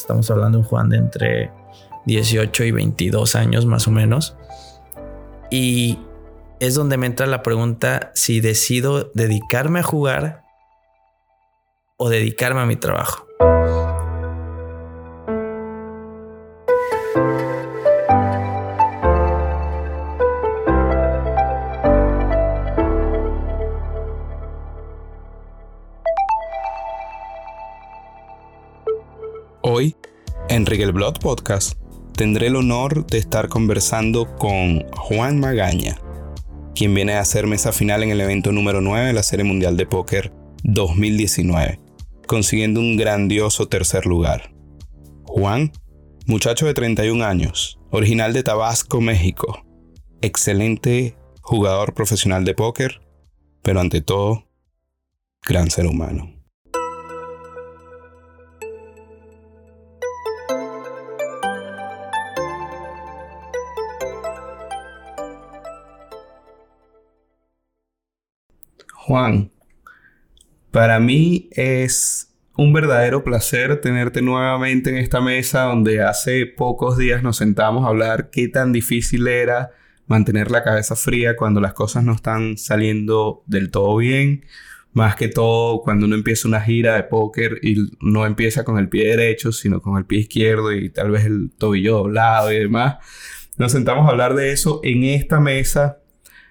Estamos hablando de un Juan de entre 18 y 22 años más o menos. Y es donde me entra la pregunta si decido dedicarme a jugar o dedicarme a mi trabajo. En Blood Podcast, tendré el honor de estar conversando con Juan Magaña, quien viene a hacer mesa final en el evento número 9 de la Serie Mundial de Póker 2019, consiguiendo un grandioso tercer lugar. Juan, muchacho de 31 años, original de Tabasco, México, excelente jugador profesional de póker, pero ante todo, gran ser humano. Juan, para mí es un verdadero placer tenerte nuevamente en esta mesa donde hace pocos días nos sentamos a hablar qué tan difícil era mantener la cabeza fría cuando las cosas no están saliendo del todo bien. Más que todo cuando uno empieza una gira de póker y no empieza con el pie derecho, sino con el pie izquierdo y tal vez el tobillo doblado y demás. Nos sentamos a hablar de eso en esta mesa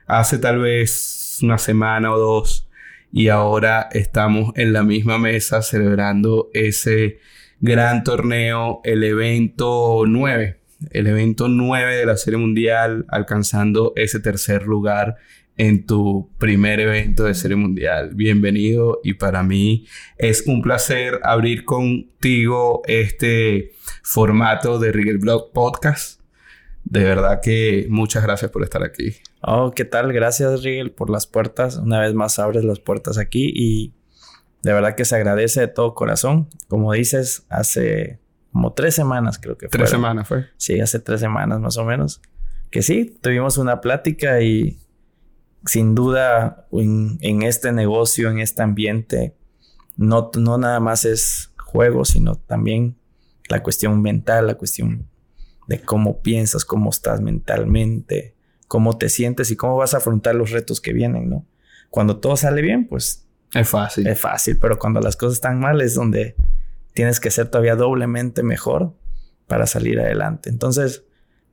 hace tal vez una semana o dos y ahora estamos en la misma mesa celebrando ese gran torneo, el evento 9, el evento 9 de la Serie Mundial, alcanzando ese tercer lugar en tu primer evento de Serie Mundial. Bienvenido y para mí es un placer abrir contigo este formato de Rigel Blog Podcast. De verdad que muchas gracias por estar aquí. Oh, ¿qué tal? Gracias, Rigel, por las puertas. Una vez más abres las puertas aquí y de verdad que se agradece de todo corazón. Como dices, hace como tres semanas creo que fue. Tres semanas fue. Sí, hace tres semanas más o menos. Que sí, tuvimos una plática y sin duda en, en este negocio, en este ambiente, no, no nada más es juego, sino también la cuestión mental, la cuestión de cómo piensas, cómo estás mentalmente, cómo te sientes y cómo vas a afrontar los retos que vienen, ¿no? Cuando todo sale bien, pues... Es fácil. Es fácil, pero cuando las cosas están mal es donde tienes que ser todavía doblemente mejor para salir adelante. Entonces,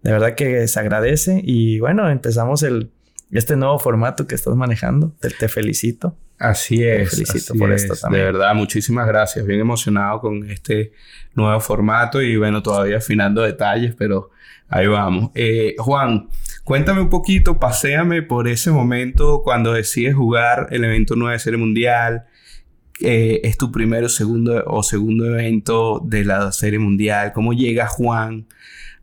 de verdad que se agradece y bueno, empezamos el, este nuevo formato que estás manejando. Te, felicito. Así es. Te felicito por esto también. De verdad, muchísimas gracias. Bien emocionado con este nuevo formato y bueno, todavía afinando detalles, pero ahí vamos. Eh, Juan, Cuéntame un poquito, paséame por ese momento cuando decides jugar el evento 9 de Serie Mundial. Eh, es tu primero segundo, o segundo evento de la Serie Mundial. ¿Cómo llega Juan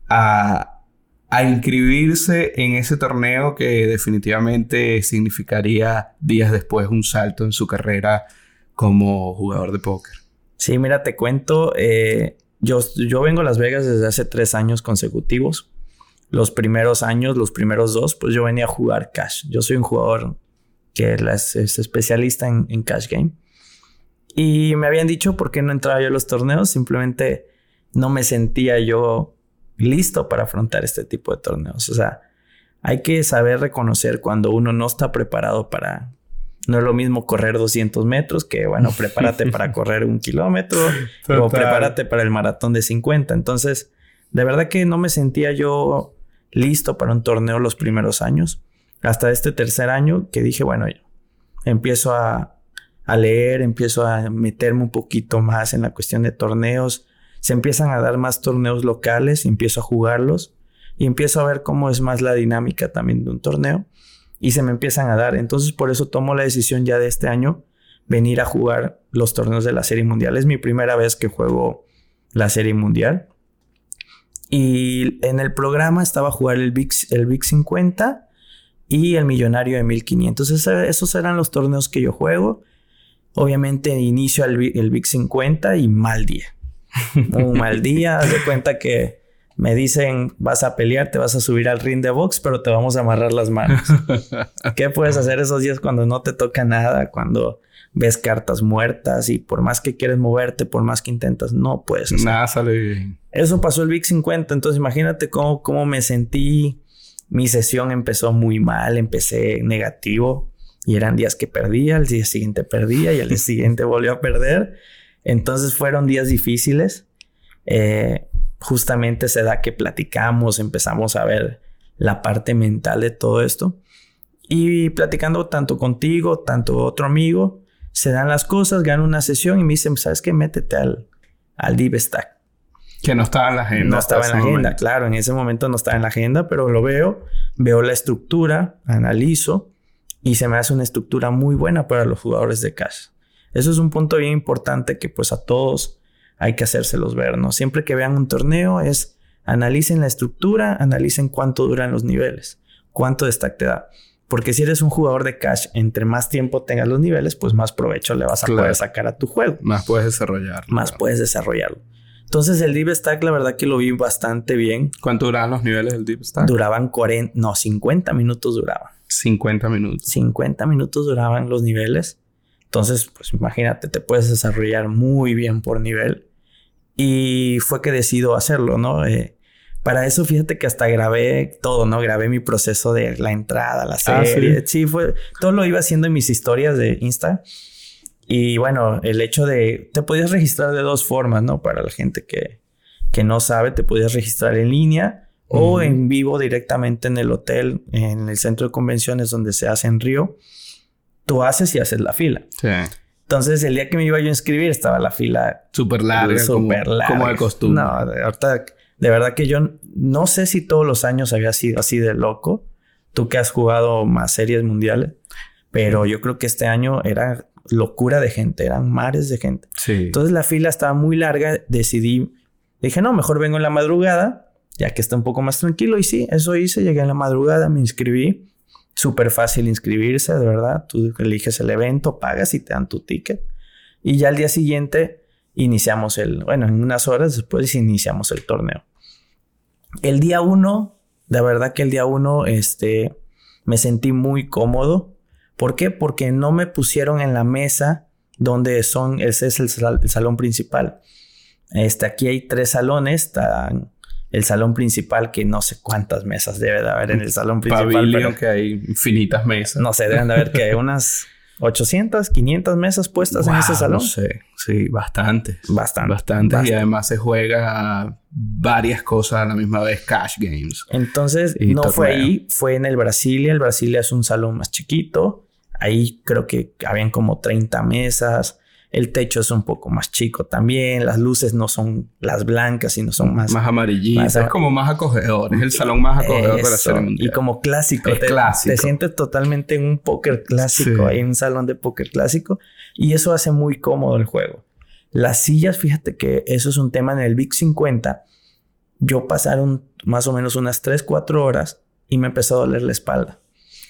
a, a inscribirse en ese torneo que definitivamente significaría días después un salto en su carrera como jugador de póker? Sí, mira, te cuento. Eh, yo, yo vengo a Las Vegas desde hace tres años consecutivos los primeros años, los primeros dos, pues yo venía a jugar cash. Yo soy un jugador que es, especialista en, cash game. Y me habían dicho por qué no entraba yo a los torneos. Simplemente no me sentía yo listo para afrontar este tipo de torneos. O sea, hay que saber reconocer cuando uno no está preparado para... No es lo mismo correr 200 metros que, bueno, prepárate para correr un kilómetro o prepárate para el maratón de 50. Entonces, de verdad que no me sentía yo listo para un torneo los primeros años. Hasta este tercer año que dije, bueno, empiezo a, a leer, empiezo a meterme un poquito más en la cuestión de torneos. Se empiezan a dar más torneos locales, empiezo a jugarlos y empiezo a ver cómo es más la dinámica también de un torneo y se me empiezan a dar. Entonces por eso tomo la decisión ya de este año venir a jugar los torneos de la Serie Mundial. Es mi primera vez que juego la Serie Mundial. Y en el programa estaba a jugar el VIX, el VIX 50 y el Millonario de 1500. esos eran los torneos que yo juego. Obviamente inicio el, el VIX 50 y mal día. Un mal día. de cuenta que Me dicen, vas a pelear, te vas a subir al ring de box, pero te vamos a amarrar las manos. ¿Qué puedes hacer esos días cuando no te toca nada? Cuando ves cartas muertas y por más que quieres moverte, por más que intentas, no puedes. Nada sale bien. Eso pasó el Big 50, entonces imagínate cómo, cómo me sentí. Mi sesión empezó muy mal, empecé negativo y eran días que perdía, el día siguiente perdía y al día siguiente volvió a perder. Entonces fueron días difíciles. Eh, justamente se da que platicamos, empezamos a ver la parte mental de todo esto. Y platicando tanto contigo, tanto otro amigo, se dan las cosas, gano una sesión y me dicen, ¿sabes qué? Métete al, al Deep Stack. Que no estaba en la agenda. No estaba en la agenda, claro, en ese momento no estaba en la agenda, pero lo veo, veo la estructura, analizo y se me hace una estructura muy buena para los jugadores de cash. Eso es un punto bien importante que pues a todos hay que hacérselos ver, ¿no? Siempre que vean un torneo es analicen la estructura, analicen cuánto duran los niveles, cuánto de stack te da. Porque si eres un jugador de cash, entre más tiempo tengas los niveles, pues más provecho le vas a poder sacar a tu juego. Más puedes desarrollar. Más puedes desarrollarlo. Entonces el Deep Stack, la verdad que lo vi bastante bien. ¿Cuánto duraban los niveles del Deep Stack? Duraban 40, no, 50 minutos duraban. 50 minutos. 50 minutos duraban los niveles. Entonces, pues imagínate, te puedes desarrollar muy bien por nivel. Y fue que decido hacerlo, ¿no? Eh, para eso, fíjate que hasta grabé todo, ¿no? Grabé mi proceso de la entrada, la ah, serie. ¿sí? fue. Todo lo iba haciendo en mis historias de Insta. Y bueno, el hecho de. Te podías registrar de dos formas, ¿no? Para la gente que, que no sabe, te podías registrar en línea o en vivo directamente en el hotel, en el centro de convenciones donde se hace en Río. Tú haces y haces la fila. Sí. Entonces, el día que me iba yo a inscribir, estaba la fila súper larga. Súper larga. Como de costumbre. No, ahorita de verdad que yo no sé si todos los años había sido así de loco. Tú que has jugado más series mundiales, pero yo creo que este año era locura de gente, eran mares de gente. Sí. Entonces la fila estaba muy larga, decidí, dije, no, mejor vengo en la madrugada, ya que está un poco más tranquilo. Y sí, eso hice, llegué en la madrugada, me inscribí. Súper fácil inscribirse, de verdad. Tú eliges el evento, pagas y te dan tu ticket. Y ya al día siguiente iniciamos el, bueno, en unas horas después iniciamos el torneo. El día uno, de verdad que el día uno, este, me sentí muy cómodo. ¿Por qué? Porque no me pusieron en la mesa donde son, ese es el, salón principal. Este, aquí hay tres salones, el salón principal que no sé cuántas mesas debe de haber en el salón principal. pero que hay infinitas mesas. No sé, deben de haber que hay unas 800, 500 mesas puestas en ese salón. No sé, sí, bastante. Bastante. Bastante. Y además se juega varias cosas a la misma vez, cash games. Entonces, no fue ahí, fue en el Brasilia. El Brasilia es un salón más chiquito. Ahí creo que habían como 30 mesas. El techo es un poco más chico también. Las luces no son las blancas, sino son más... Más amarillitas. es como más acogedor. Es el salón más acogedor de la Y como clásico. te, clásico. Te sientes totalmente en un póker clásico. Hay un salón de póker clásico. Y eso hace muy cómodo el juego. Las sillas, fíjate que eso es un tema en el Big 50. Yo pasaron más o menos unas 3, 4 horas y me empezó a doler la espalda.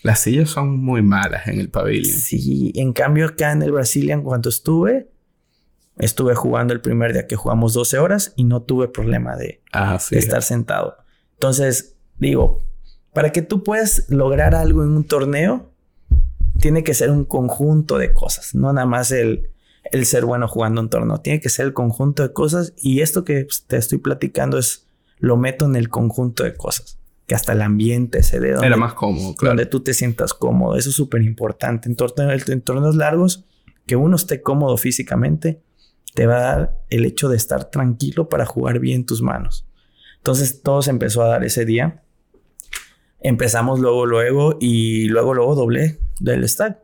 Las sillas son muy malas en el pavilion. Sí, en cambio acá en el Brazilian cuando estuve, estuve jugando el primer día que jugamos 12 horas y no tuve problema de, ah, estar sentado. Entonces, digo, para que tú puedas lograr algo en un torneo, tiene que ser un conjunto de cosas, no nada más el, el ser bueno jugando un torneo, tiene que ser el conjunto de cosas y esto que te estoy platicando es, lo meto en el conjunto de cosas que hasta el ambiente se dé. Era más cómodo, claro. Donde tú te sientas cómodo. Eso es súper importante. En, torneos, largos, que uno esté cómodo físicamente, te va a dar el hecho de estar tranquilo para jugar bien tus manos. Entonces todo se empezó a dar ese día. Empezamos luego, luego y luego, luego doble del stack.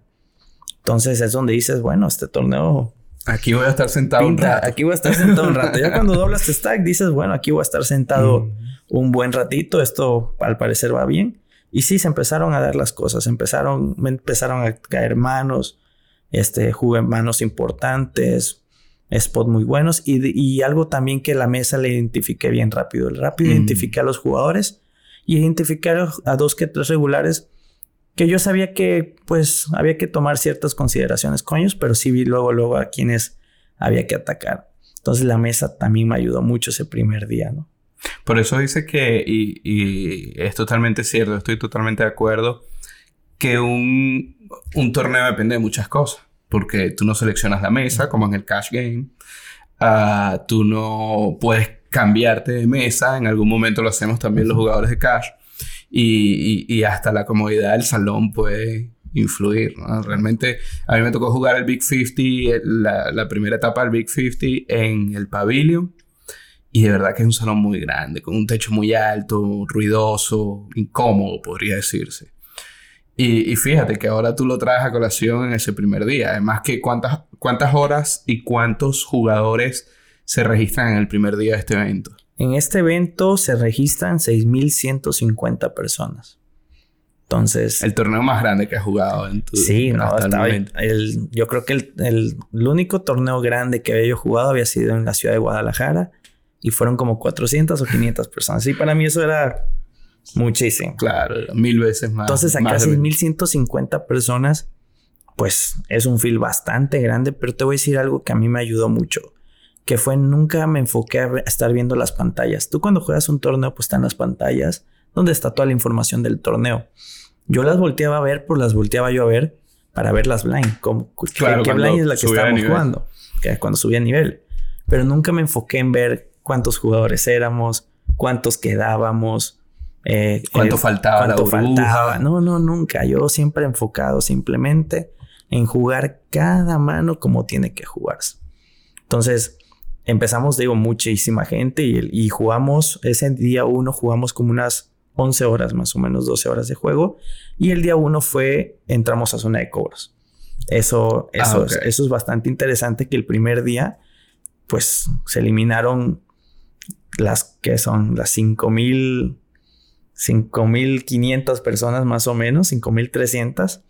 Entonces es donde dices, bueno, este torneo Aquí voy a estar sentado un rato. Aquí voy a estar sentado un rato. Ya cuando doblas este stack, dices, bueno, aquí voy a estar sentado mm un buen ratito, esto al parecer va bien. Y sí, se empezaron a dar las cosas, empezaron, me empezaron a caer manos, este, jugué manos importantes, spot muy buenos y, algo también que la mesa le identifiqué bien rápido. Rápido mm. identifiqué a los jugadores y identifiqué a dos que tres regulares que yo sabía que pues había que tomar ciertas consideraciones con ellos, pero sí vi luego, luego a quienes había que atacar. Entonces la mesa también me ayudó mucho ese primer día, ¿no? Por eso dice que, y, y, es totalmente cierto, estoy totalmente de acuerdo, que un, un, torneo depende de muchas cosas. Porque tú no seleccionas la mesa, como en el cash game. Uh, tú no puedes cambiarte de mesa. En algún momento lo hacemos también los jugadores de cash. Y, y, y hasta la comodidad del salón puede influir. ¿no? Realmente a mí me tocó jugar el Big 50, la, la primera etapa del Big 50 en el pavilion. Y de verdad que es un salón muy grande, con un techo muy alto, ruidoso, incómodo, podría decirse. Y, y, fíjate que ahora tú lo traes a colación en ese primer día. Además que cuántas, cuántas horas y cuántos jugadores se registran en el primer día de este evento. En este evento se registran 6.150 personas. Entonces... El torneo más grande que has jugado en tu... Sí, no, estaba, el, yo creo que el, el, el, único torneo grande que había yo jugado había sido en la ciudad de Guadalajara y fueron como 400 o 500 personas. Y para mí eso era muchísimo. Claro, mil veces más. Entonces a casi 1150 personas, pues es un feel bastante grande, pero te voy a decir algo que a mí me ayudó mucho, que fue nunca me enfoqué a estar viendo las pantallas. Tú cuando juegas un torneo, pues están las pantallas donde está toda la información del torneo. Yo las volteaba a ver, pues las volteaba yo a ver para ver las blind. Como, claro, ¿Qué, blind es la que estábamos jugando? Que es cuando subía a nivel. Pero nunca me enfoqué en ver cuántos jugadores éramos, cuántos quedábamos. Eh, ¿Cuánto faltaba? ¿Cuánto faltaba? No, no, nunca. Yo siempre enfocado simplemente en jugar cada mano como tiene que jugarse. Entonces, empezamos, digo, muchísima gente y, y jugamos, ese día uno jugamos como unas 11 horas más o menos, 12 horas de juego. Y el día uno fue, entramos a zona de cobros. Eso, eso, ah, okay. es, eso es bastante interesante que el primer día, pues se eliminaron las que son las 5000, 5500 personas más o menos, 5300.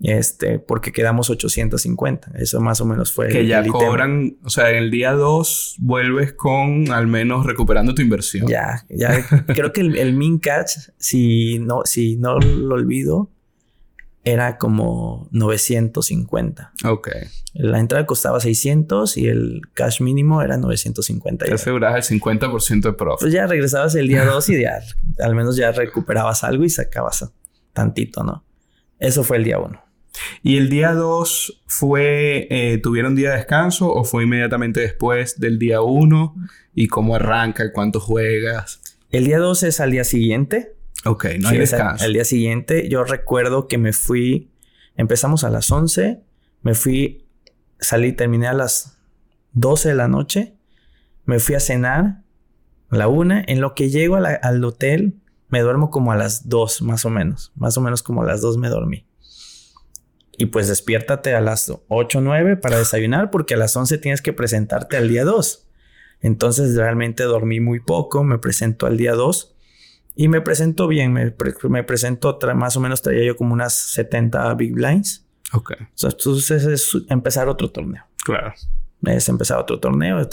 Este, porque quedamos 850. Eso más o menos fue. Que ya cobran, o sea, en el día 2 vuelves con al menos recuperando tu inversión. Ya, ya. creo que el, el min catch, si no, si no lo olvido, era como 950. Ok. La entrada costaba 600 y el cash mínimo era 950. Te asegurabas el 50% de profit. Pues ya regresabas el día 2 y ya, al menos ya recuperabas algo y sacabas tantito, ¿no? Eso fue el día 1. ¿Y el día 2 fue, eh, tuvieron día de descanso o fue inmediatamente después del día 1? ¿Y cómo arranca? ¿Cuánto juegas? El día 2 es al día siguiente. Ok, no hay descanso. El día siguiente yo recuerdo que me fui, empezamos a las 11, me fui, salí, terminé a las 12 de la noche, me fui a cenar a la 1, en lo que llego la, al hotel me duermo como a las 2 más o menos, más o menos como a las 2 me dormí. Y pues despiértate a las 8 o 9 para desayunar porque a las 11 tienes que presentarte al día 2. Entonces realmente dormí muy poco, me presento al día 2 y me presento bien, me, me presento más o menos traía yo como unas 70 big blinds. Ok. Entonces es empezar otro torneo. Claro. Es empezar otro torneo.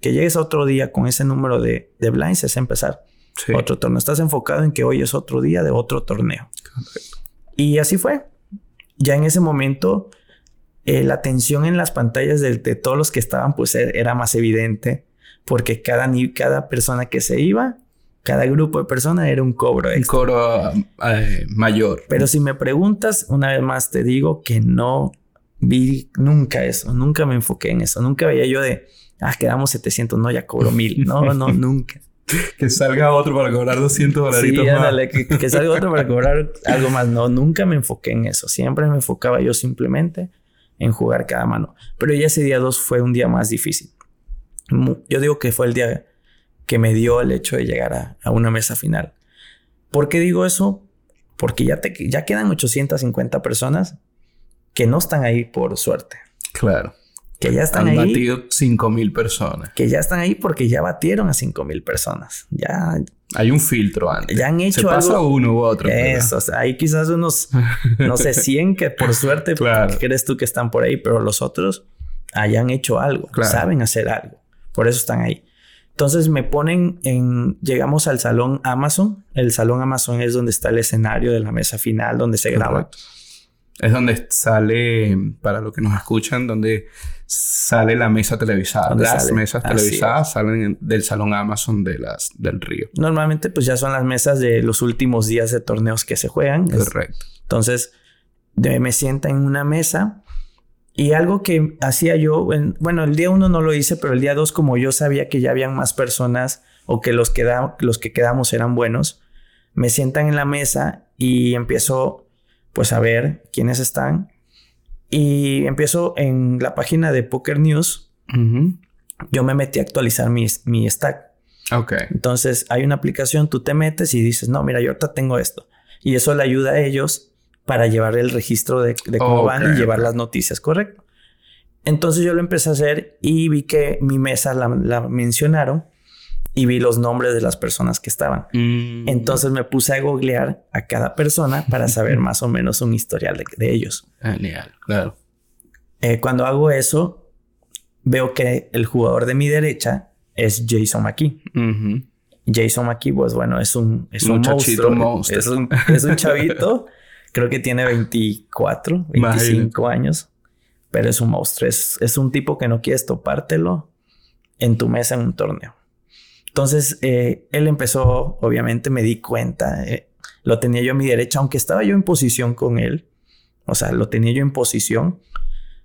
Que llegues a otro día con ese número de, de blinds es empezar sí. otro torneo. Estás enfocado en que hoy es otro día de otro torneo. Correcto. Y así fue ya en ese momento eh, la tensión en las pantallas de, de, todos los que estaban pues e, era más evidente porque cada, cada persona que se iba, cada grupo de personas era un cobro. Un cobro eh, mayor. Pero si me preguntas, una vez más te digo que no vi nunca eso, nunca me enfoqué en eso, nunca veía yo de, ah, quedamos 700, no, ya cobro mil, no, no, nunca. que salga otro para cobrar 200 dolaritos sí, que, que, salga otro para cobrar algo más. No, nunca me enfoqué en eso. Siempre me enfocaba yo simplemente en jugar cada mano. Pero ya ese día 2 fue un día más difícil. Yo digo que fue el día que me dio el hecho de llegar a, a una mesa final. ¿Por qué digo eso? Porque ya, te, ya quedan 850 personas que no están ahí por suerte. Claro que ya están Han ahí. batido 5000 personas. Que ya están ahí porque ya batieron a 5000 personas. Ya. Hay un filtro antes. Ya han hecho Se pasa algo. uno u otro. Eso, o sea, hay quizás unos, no sé, 100 que por suerte claro. crees tú que están por ahí, pero los otros hayan hecho algo, claro. saben hacer algo. Por eso están ahí. Entonces me ponen en, llegamos al salón Amazon. El salón Amazon es donde está el escenario de la mesa final, donde se graba. Es donde sale, para los que nos escuchan, donde sale la mesa televisada. ¿Dónde Las sale? mesas Así televisadas salen del salón Amazon de las, del río. Normalmente pues ya son las mesas de los últimos días de torneos que se juegan. Es- Correcto. Entonces me sienta en una mesa y algo que hacía yo, en- bueno, el día uno no lo hice, pero el día dos como yo sabía que ya habían más personas o que los que, da- los que quedamos eran buenos, me sientan en la mesa y empiezo pues a ver quiénes están y empiezo en la página de Poker News, yo me metí a actualizar mi, mi stack. Ok. Entonces hay una aplicación, tú te metes y dices, no, mira, yo ahorita tengo esto. Y eso le ayuda a ellos para llevar el registro de, de cómo Ok, van y llevar las noticias, ¿correcto? Entonces yo lo empecé a hacer y vi que mi mesa la, la mencionaron y vi los nombres de las personas que estaban. Mm. Entonces me puse a googlear a cada persona para saber más o menos un historial de, de ellos. Genial, claro. Eh, cuando hago eso, veo que el jugador de mi derecha es Jason McKee. Jason McKee, pues bueno, es un, es un monstruo. Es un, es un chavito. creo que tiene 24, 25 años. Pero es un monstruo. Es, es un tipo que no quieres topártelo en tu mesa en un torneo. Entonces, eh, él empezó, obviamente me di cuenta. eh, lo tenía yo a mi derecha, aunque estaba yo en posición con él. O sea, lo tenía yo en posición.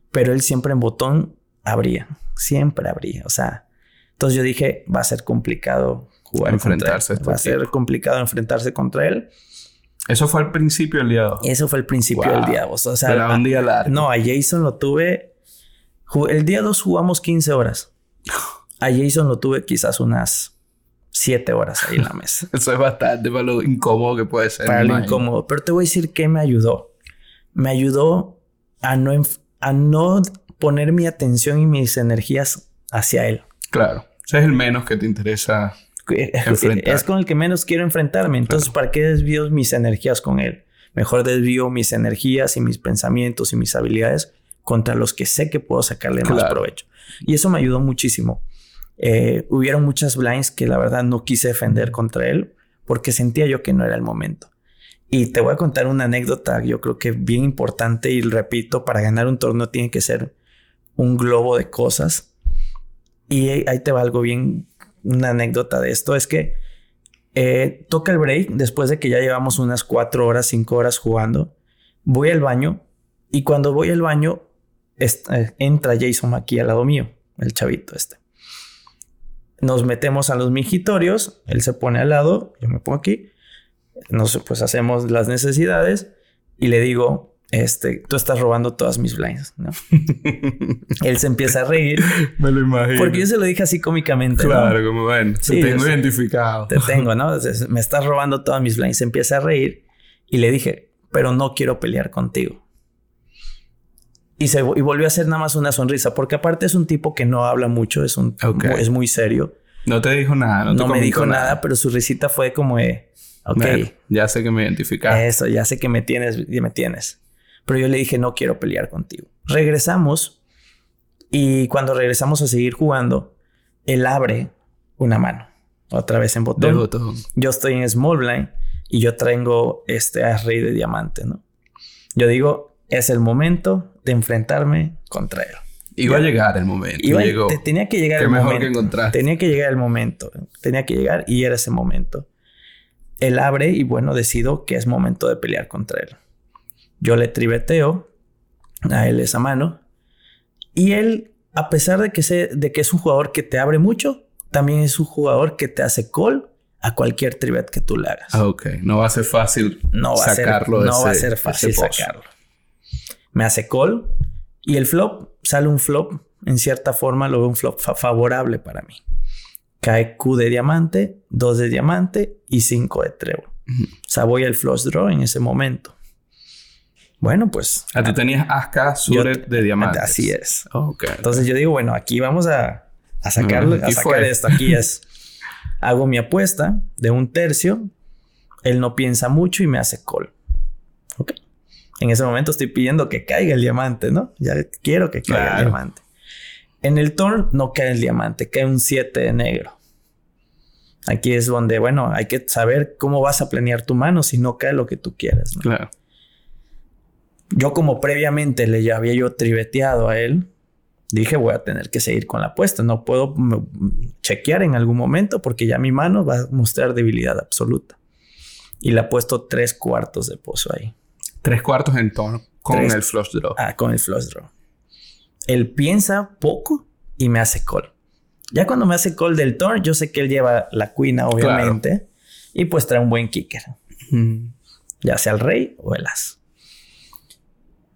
Pero él siempre en botón abría. Siempre abría. O sea, entonces yo dije, va a ser complicado jugar Enfrentarse contra él. este Va a ser complicado enfrentarse contra él. Eso fue al principio del día 2. Eso fue el principio Wow. del día. O sea, Era a- un día largo. no, a Jason lo tuve. El día 2 jugamos 15 horas. A Jason lo tuve quizás unas 7 horas ahí en la mesa. Eso es bastante para lo incómodo que puede ser. para lo imagino. incómodo. Pero te voy a decir que me ayudó. Me ayudó a no, a no poner mi atención y mis energías hacia él. Claro. Ese es el menos que te interesa. Es con el que menos quiero enfrentarme. Entonces, ¿para qué desvío mis energías con él? Mejor desvío mis energías y mis pensamientos y mis habilidades contra los que sé que puedo sacarle más provecho. Y eso me ayudó muchísimo. Eh, hubieron muchas blinds que la verdad no quise defender contra él porque sentía yo que no era el momento. Y te voy a contar una anécdota, yo creo que bien importante y repito, para ganar un torneo tiene que ser un globo de cosas. Y ahí te va algo bien, una anécdota de esto, es que eh, toca el break después de que ya llevamos unas cuatro horas, cinco horas jugando. Voy al baño y cuando voy al baño eh, entra Jason aquí al lado mío, el chavito este. Nos metemos a los mingitorios, él se pone al lado, yo me pongo aquí, nos pues hacemos las necesidades y le digo, este, tú estás robando todas mis blinds, ¿no? él se empieza a reír Me lo imagino. porque yo se lo dije así cómicamente, ¿no? Claro, como ven. Sí, te tengo identificado. te tengo, ¿no? Entonces, me estás robando todas mis blinds. Se empieza a reír y le dije, pero no quiero pelear contigo. Y, se, y volvió a hacer nada más una sonrisa, porque aparte es un tipo que no habla mucho, es, un, es muy serio. No te dijo nada. No, No, te me dijo nada, pero su risita fue como de, ok, Bueno, ya sé que me identificaste. eso, ya sé que me tienes, me tienes. Pero yo le dije, no quiero pelear contigo. Regresamos y cuando regresamos a seguir jugando, él abre una mano, otra vez en botón. yo estoy en small blind y yo traigo este as rey de diamante, ¿no? Yo digo, es el momento de enfrentarme contra él. Iba a llegar el momento. Iba- llegó. te- tenía que llegar Qué el mejor momento. que. Tenía que llegar el momento. Tenía que llegar y era ese momento. Él abre y bueno, decido que es momento de pelear contra él. Yo le tribeteo a él esa mano y él, a pesar de que, sé, de que es un jugador que te abre mucho, también es un jugador que te hace call a cualquier tribet que tú le hagas. Ah, ok. No va a ser fácil no va sacarlo a ser, de no ese- va a ser fácil sacarlo. Me hace call y el flop sale un flop, en cierta forma lo veo un flop fa- favorable para mí. Cae Q de diamante, 2 de diamante y 5 de trébol. O sea, voy al flush draw en ese momento. Bueno, pues Ah, tú tenías Aska suited de diamantes. así es. Ok. Entonces yo digo, bueno, aquí vamos a, a sacarlo, Ah, a sacar esto. Aquí es. Hago mi apuesta de un tercio. Él no piensa mucho y me hace call. Ok. En ese momento estoy pidiendo que caiga el diamante, ¿no? Ya quiero que caiga Claro. el diamante. En el turn no cae el diamante, cae un 7 de negro. Aquí es donde, bueno, hay que saber cómo vas a planear tu mano si no cae lo que tú quieres. ¿no? Claro. Yo como previamente le ya había yo triveteado a él, dije voy a tener que seguir con la apuesta. No puedo chequear en algún momento porque ya mi mano va a mostrar debilidad absoluta. Y le ha puesto tres cuartos de pozo ahí. Tres cuartos en tono con el flush draw. Ah, con el flush draw. Él piensa poco y me hace call. Ya cuando me hace call del turn, yo sé que él lleva la cuina, obviamente. Y pues trae un buen kicker. Ya sea el rey o el as.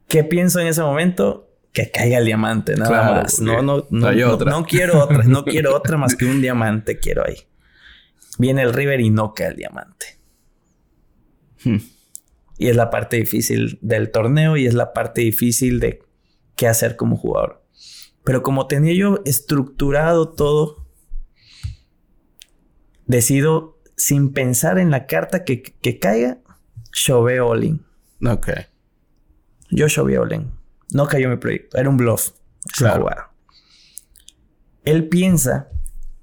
¿Qué pienso en ese momento? Que caiga el diamante, nada más. No, no, no, no, quiero otra, no quiero otra más que un diamante, quiero ahí. Viene el river y no cae el diamante. Hmm. Y es la parte difícil del torneo y es la parte difícil de qué hacer como jugador. Pero como tenía yo estructurado todo, decido, sin pensar en la carta que, que caiga, Shove all Ok. Yo shove all No cayó mi proyecto. Era un bluff. Claro. Él piensa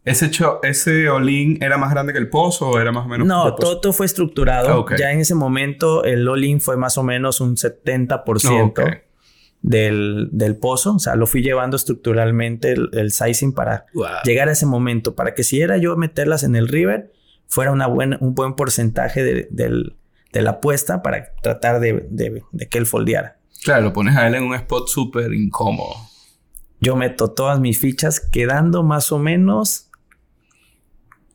¿Ese, ¿Ese all era más grande que el pozo o era más o menos? No, todo, fue estructurado. Ya en ese momento el all fue más o menos un 70% del, del, pozo. O sea, lo fui llevando estructuralmente el, sizing para llegar a ese momento. Para que si era yo meterlas en el river, fuera una buena, un buen porcentaje de, de la apuesta para tratar de, de, de que él foldeara. Claro, lo pones a él en un spot súper incómodo. Yo meto todas mis fichas quedando más o menos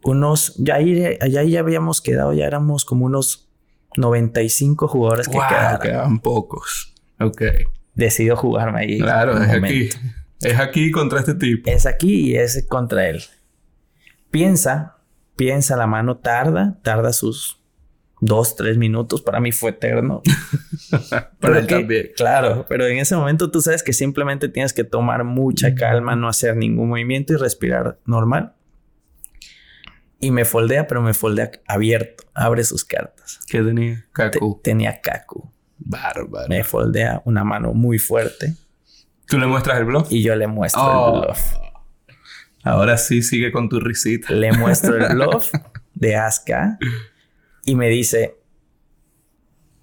unos, ya ahí, ya habíamos quedado, ya éramos como unos 95 jugadores que quedaban. quedaban pocos. Ok. Decidió jugarme ahí. Claro, es aquí. Es aquí contra este tipo. Es aquí y es contra él. Piensa, piensa, la mano tarda, tarda sus dos, tres minutos. Para mí fue eterno. Para él también. Claro, pero en ese momento tú sabes que simplemente tienes que tomar mucha calma, no hacer ningún movimiento y respirar normal y me foldea, pero me foldea abierto. Abre sus cartas. ¿Qué tenía? Kaku. tenía Kaku. Bárbaro. Me foldea una mano muy fuerte. ¿Tú le muestras el bluff? Y yo le muestro el oh. bluff. Ahora sí sigue con tu risita. Le muestro el bluff de Aska y me dice: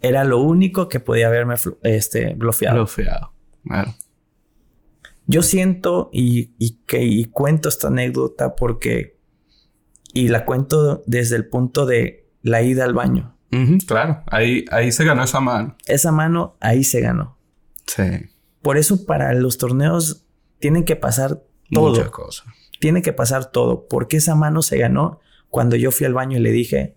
Era lo único que podía haberme este, bloqueado. Bloqueado. Claro. Yo siento y, que, y cuento esta anécdota porque y la cuento desde el punto de la ida al baño. claro, ahí, ahí se ganó esa mano. Esa mano ahí se ganó. Sí. Por eso para los torneos tienen que pasar todo. Muchas cosas. Tiene que pasar todo. Porque esa mano se ganó cuando yo fui al baño y le dije,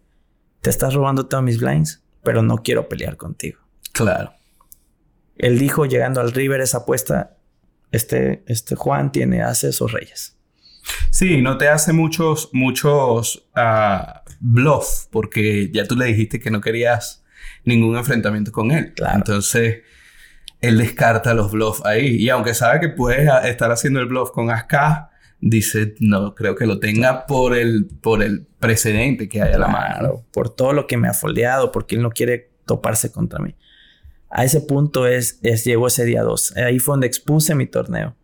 te estás robando todos mis blinds, pero no quiero pelear contigo. Claro. Él dijo llegando al River esa apuesta, este, este Juan tiene haces o reyes. Sí, no te hace muchos, muchos uh, bluff, porque ya tú le dijiste que no querías ningún enfrentamiento con él. Claro. Entonces, él descarta los bluffs ahí. Y aunque sabe que puedes estar haciendo el bluff con Aska, dice, no, creo que lo tenga por el, por el precedente que hay a la mano. Por todo lo que me ha foldeado, porque él no quiere toparse contra mí. A ese punto es, es llegó ese día 2. Ahí fue donde expuse mi torneo.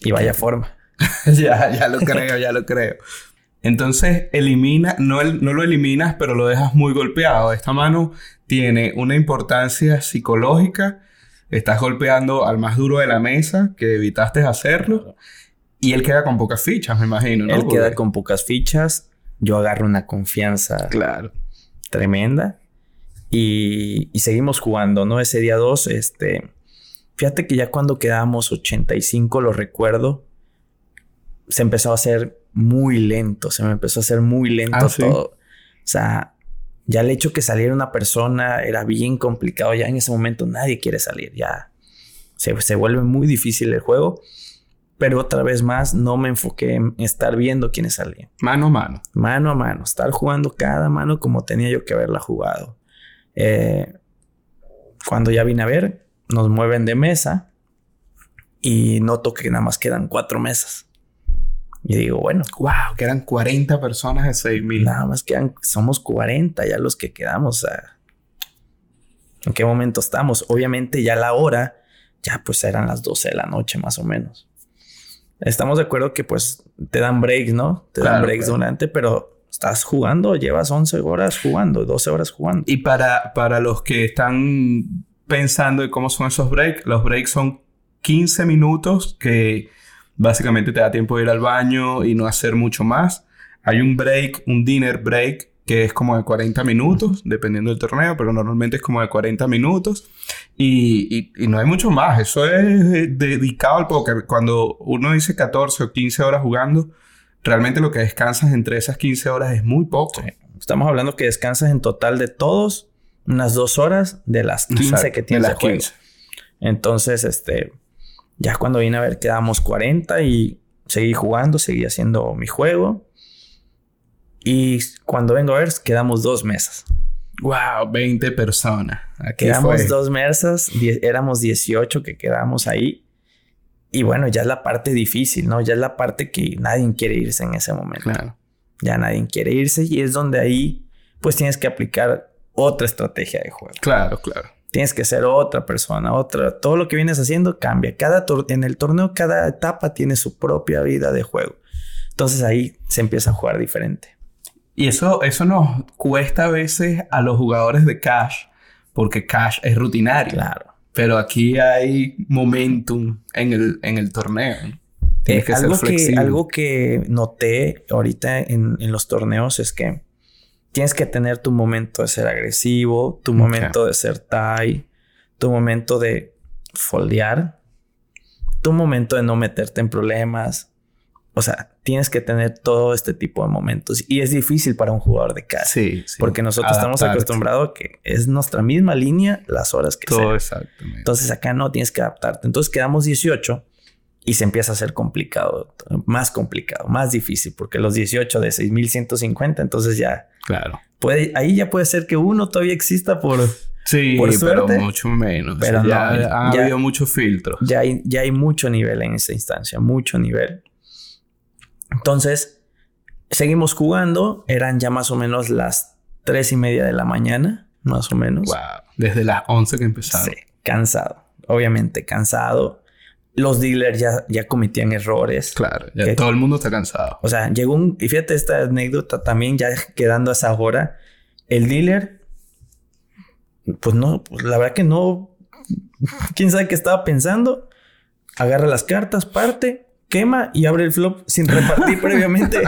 Y vaya forma. ya, ya lo creo, ya lo creo. Entonces, elimina, no, no lo eliminas, pero lo dejas muy golpeado. Esta mano tiene una importancia psicológica. Estás golpeando al más duro de la mesa, que evitaste hacerlo. Y él queda con pocas fichas, me imagino, ¿no? Él queda con pocas fichas. Yo agarro una confianza claro. tremenda. Y, y seguimos jugando, ¿no? Ese día 2, este... Fíjate que ya cuando quedamos 85, lo recuerdo, se empezó a hacer muy lento, se me empezó a hacer muy lento ah, todo. O sea, ya el hecho que saliera una persona era bien complicado, ya en ese momento nadie quiere salir, ya se, se vuelve muy difícil el juego. Pero otra vez más, no me enfoqué en estar viendo quiénes salían. Mano a mano. Mano a mano. Estar jugando cada mano como tenía yo que haberla jugado. Eh, cuando ya vine a ver, nos mueven de mesa y noto que nada más quedan cuatro mesas. Y digo, bueno. Wow, quedan 40 personas de 6000. Nada más quedan, somos 40 ya los que quedamos. ¿En qué momento estamos? Obviamente ya la hora, ya pues eran las 12 de la noche más o menos. Estamos de acuerdo que pues te dan breaks, ¿no? Te dan breaks durante, pero estás jugando, llevas 11 horas jugando, 12 horas jugando. Y para, para los que están pensando en cómo son esos breaks. Los breaks son 15 minutos que básicamente te da tiempo de ir al baño y no hacer mucho más. Hay un break, un dinner break, que es como de 40 minutos, dependiendo del torneo, pero normalmente es como de 40 minutos. Y, y, no hay mucho más. Eso es dedicado al póker. Cuando uno dice 14 o 15 horas jugando, realmente lo que descansas entre esas 15 horas es muy poco. Estamos hablando que descansas en total de todos unas dos horas de las 15 que tienes de, las juego. Entonces, este, ya cuando vine a ver quedamos 40 y seguí jugando, seguí haciendo mi juego. Y cuando vengo a ver, quedamos dos mesas. Wow, 20 personas. quedamos dos mesas, éramos 18 que quedamos ahí. Y bueno, ya es la parte difícil, ¿no? Ya es la parte que nadie quiere irse en ese momento. Claro. Ya nadie quiere irse y es donde ahí pues tienes que aplicar otra estrategia de juego. Claro, claro. Tienes que ser otra persona, otra. Todo lo que vienes haciendo cambia. Cada en el torneo, cada etapa tiene su propia vida de juego. Entonces ahí se empieza a jugar diferente. Y eso, eso nos cuesta a veces a los jugadores de Cash, porque Cash es rutinario. Claro. Pero aquí hay momentum en el, en el torneo. Tienes que algo ser flexible. Que, algo que noté ahorita en, en los torneos es que tienes que tener tu momento de ser agresivo, tu momento de ser tie, tu momento de foldear, tu momento de no meterte en problemas. O sea, tienes que tener todo este tipo de momentos. Y es difícil para un jugador de casa. Sí, Porque nosotros estamos acostumbrados a que es nuestra misma línea las horas que Todo exactamente. Entonces acá no tienes que adaptarte. Entonces quedamos 18 y se empieza a hacer complicado, más complicado, más difícil, porque los 18 de 6150, entonces ya Claro. Puede, ahí ya puede ser que uno todavía exista por. Sí, pero mucho menos. Pero ya ha habido mucho filtro. Ya hay, ya hay mucho nivel en esa instancia, mucho nivel. Entonces, seguimos jugando. Eran ya más o menos las tres y media de la mañana, más o menos. Wow. Desde las 11 que empezaron. Sí, cansado. Obviamente cansado los dealers ya, ya cometían errores. Claro, ya todo el mundo está cansado. O sea, llegó un... Y fíjate esta anécdota también, ya quedando a esa hora. El dealer... Pues no, pues la verdad que no... ¿Quién sabe qué estaba pensando? Agarra las cartas, parte quema y abre el flop sin repartir previamente.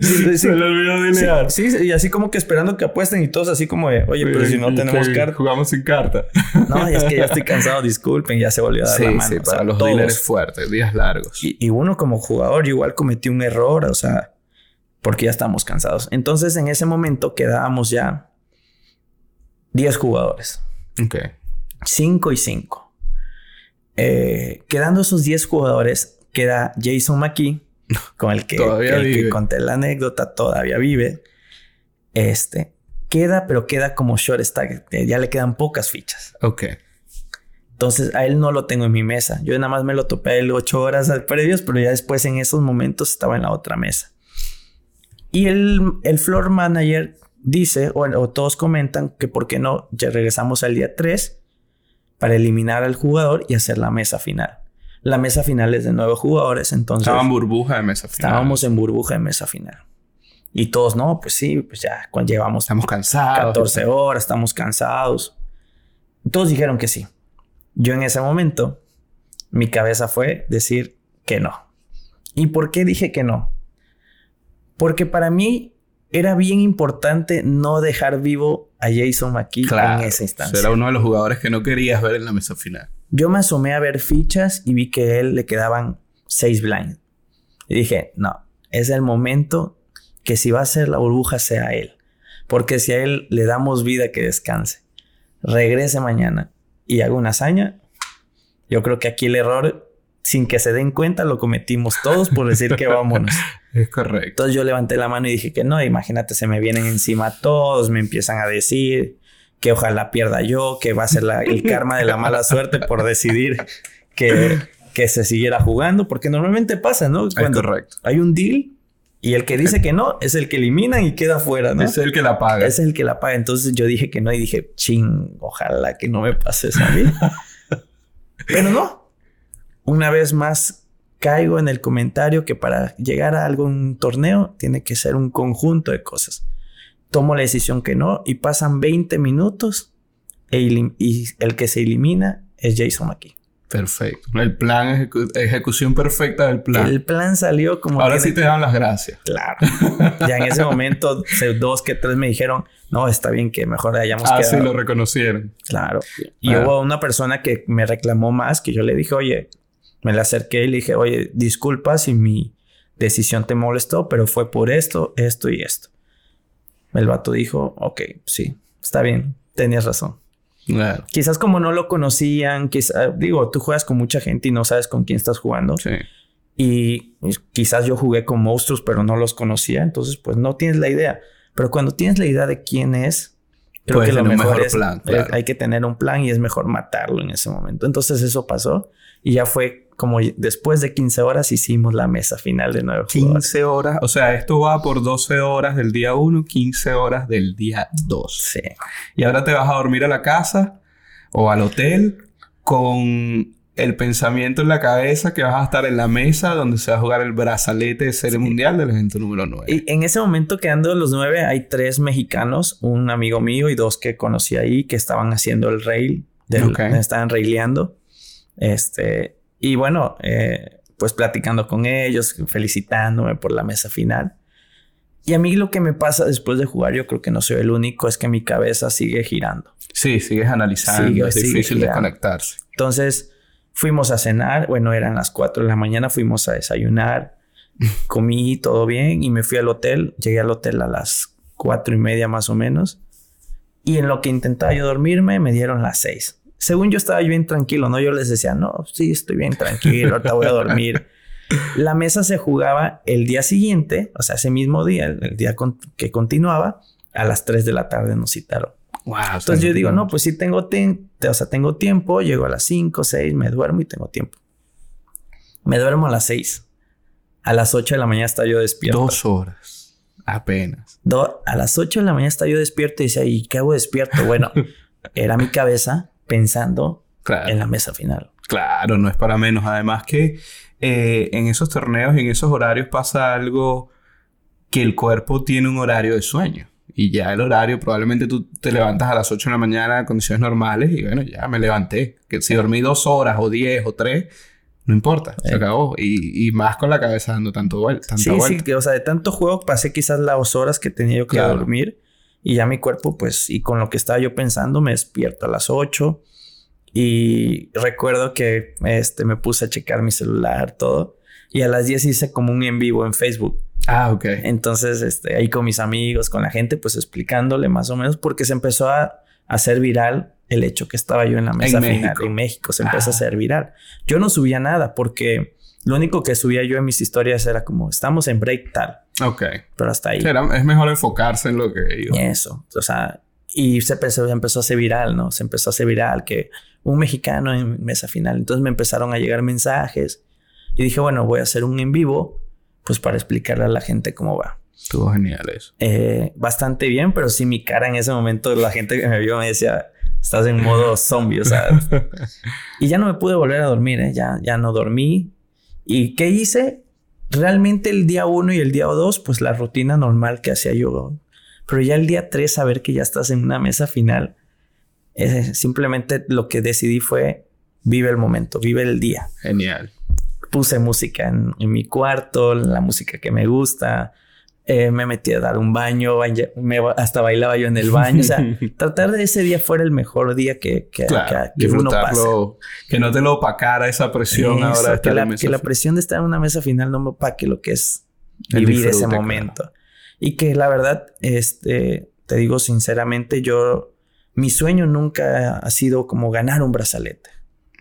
Se le olvidó Sí, y así como que esperando que apuesten y todos así como de, oye, pero si no tenemos carta. Jugamos sin carta. no, es que ya estoy cansado, disculpen, ya se volvió a dar la mano. Sí, para los dealers fuertes, días largos. Y, uno como jugador igual cometió un error, o sea, porque ya estamos cansados. Entonces en ese momento quedábamos ya 10 jugadores. Ok. 5 y 5. Eh, quedando esos 10 jugadores, queda Jason McKee, con el que, conté la anécdota, todavía vive. Este queda, pero queda como short stack. Ya le quedan pocas fichas. Ok. Entonces a él no lo tengo en mi mesa. Yo nada más me lo topé el 8 horas previos, pero ya después en esos momentos estaba en la otra mesa. Y el, el floor manager dice, o, o todos comentan, que por qué no, ya regresamos al día 3 para eliminar al jugador y hacer la mesa final. La mesa final es de nueve jugadores, entonces... Estaban burbuja de mesa final. Estábamos en burbuja de mesa final. Y todos, no, pues sí, pues ya cuando llevamos... Estamos cansados. 14 horas, estamos cansados. Todos dijeron que sí. Yo en ese momento, mi cabeza fue decir que no. ¿Y por qué dije que no? Porque para mí era bien importante no dejar vivo a Jason McKee en esa instancia. Era uno de los jugadores que no querías ver en la mesa final. Yo me asomé a ver fichas y vi que a él le quedaban seis blinds. Y dije, no, es el momento que si va a ser la burbuja sea él. Porque si a él le damos vida que descanse, regrese mañana y haga una hazaña, yo creo que aquí el error sin que se den cuenta, lo cometimos todos por decir que vámonos. es correcto. Entonces yo levanté la mano y dije que no, imagínate, se me vienen encima todos, me empiezan a decir que ojalá pierda yo, que va a ser el karma de la mala suerte por decidir que, que se siguiera jugando, porque normalmente pasa, ¿no? Cuando es correcto. Hay un deal y el que dice que no es el que elimina y queda fuera, ¿no? Es el que la paga. Es el que la paga. Entonces yo dije que no y dije, ching, ojalá que no me pases a mí. Pero no, una vez más caigo en el comentario que para llegar a algún torneo tiene que ser un conjunto de cosas. Tomo la decisión que no y pasan 20 minutos e y el que se elimina es Jason aquí. Perfecto. El plan, ejecución perfecta del plan. El plan salió como. Ahora sí te dan las gracias. Claro. ya en ese momento, dos que tres me dijeron, no, está bien que mejor hayamos ah, sí, lo reconocieron. Claro. Y hubo una persona que me reclamó más, que yo le dije, oye, me le acerqué y le dije, oye, disculpa si mi decisión te molestó, pero fue por esto, esto y esto. El vato dijo, ok, sí, está bien, tenías razón. Quizás como no lo conocían, quizás, digo, tú juegas con mucha gente y no sabes con quién estás jugando. Sí. Y quizás yo jugué con monstruos, pero no los conocía, entonces pues no tienes la idea. Pero cuando tienes la idea de quién es, creo que lo mejor, es, plan, eh, hay que tener un plan y es mejor matarlo en ese momento. Entonces eso pasó y ya fue como después de 15 horas hicimos la mesa final de nuevo. 15 horas, o sea, esto va por 12 horas del día 1, 15 horas del día 2. Sí. Y ahora te vas a dormir a la casa o al hotel con el pensamiento en la cabeza que vas a estar en la mesa donde se va a jugar el brazalete de serie mundial del evento número 9. Y en ese momento, quedando los 9, hay tres mexicanos, un amigo mío y dos que conocí ahí que estaban haciendo el rail, del, estaban raileando. Este, y bueno, eh, pues platicando con ellos, felicitándome por la mesa final. Y a mí lo que me pasa después de jugar, yo creo que no soy el único, es que mi cabeza sigue girando. Sí, sigues analizando, es difícil de conectarse. Entonces, fuimos a cenar, bueno, eran las 4 de la mañana, fuimos a desayunar, comí todo bien y me fui al hotel. Llegué al hotel a las cuatro y media más o menos. Y en lo que intentaba yo dormirme, me dieron las 6 según yo estaba bien tranquilo, ¿no? Yo les decía, no, sí, estoy bien tranquilo, ahorita voy a dormir. La mesa se jugaba el día siguiente, o sea, ese mismo día, el, día que continuaba, a las 3 de la tarde nos citaron. Wow, Entonces yo digo, no, pues sí tengo, o sea, tengo tiempo, llego a las 5, 6, me duermo y tengo tiempo. Me duermo a las 6. A las 8 de la mañana está yo despierto. Dos horas. Apenas. a las 8 de la mañana está yo despierto y decía, ¿y qué hago despierto? Bueno, era mi cabeza pensando en la mesa final. Claro, no es para menos. Además que eh, en esos torneos y en esos horarios pasa algo que el cuerpo tiene un horario de sueño. Y ya el horario, probablemente tú te levantas a las 8 de la mañana en condiciones normales y bueno, ya me levanté. Que si dormí dos horas o diez o tres, no importa, se acabó. Y, más con la cabeza dando tanto vuelta. Sí, sí, que, o sea, de tanto juego pasé quizás las horas que tenía yo que dormir. Y ya mi cuerpo, pues, y con lo que estaba yo pensando, me despierto a las 8. Y recuerdo que este, me puse a checar mi celular, todo. Y a las 10 hice como un en vivo en Facebook. Ah, ok. Entonces, este, ahí con mis amigos, con la gente, pues explicándole más o menos, porque se empezó a hacer viral el hecho que estaba yo en la mesa final en México. Se empezó a ah. hacer viral. Yo no subía nada porque lo único que subía yo en mis historias era como, estamos en break tal. Ok. Pero hasta ahí. es mejor enfocarse en lo que digo. Eso. O sea, y se empezó, se empezó a hacer viral, ¿no? Se empezó a hacer viral que un mexicano en mesa final. Entonces me empezaron a llegar mensajes. Y dije, bueno, voy a hacer un en vivo, pues para explicarle a la gente cómo va. Estuvo genial eso. Eh, bastante bien, pero sí mi cara en ese momento, la gente que me vio me decía, estás en modo zombie, o sea. y ya no me pude volver a dormir, ¿eh? Ya, ya no dormí. ¿Y qué hice? Realmente el día uno y el día dos, pues la rutina normal que hacía yo. Pero ya el día tres, saber que ya estás en una mesa final, eh, simplemente lo que decidí fue vive el momento, vive el día. Genial. Puse música en mi cuarto, la música que me gusta, eh, me metí a dar un baño, hasta bailaba yo en el baño. O sea, tratar de ese día fuera el mejor día que, que, que, uno pase. Que no te lo opacara esa presión ahora que, la, que la presión de estar en una mesa final no me opaque lo que es vivir ese momento. Y que la verdad, este, te digo sinceramente, yo, mi sueño nunca ha sido como ganar un brazalete.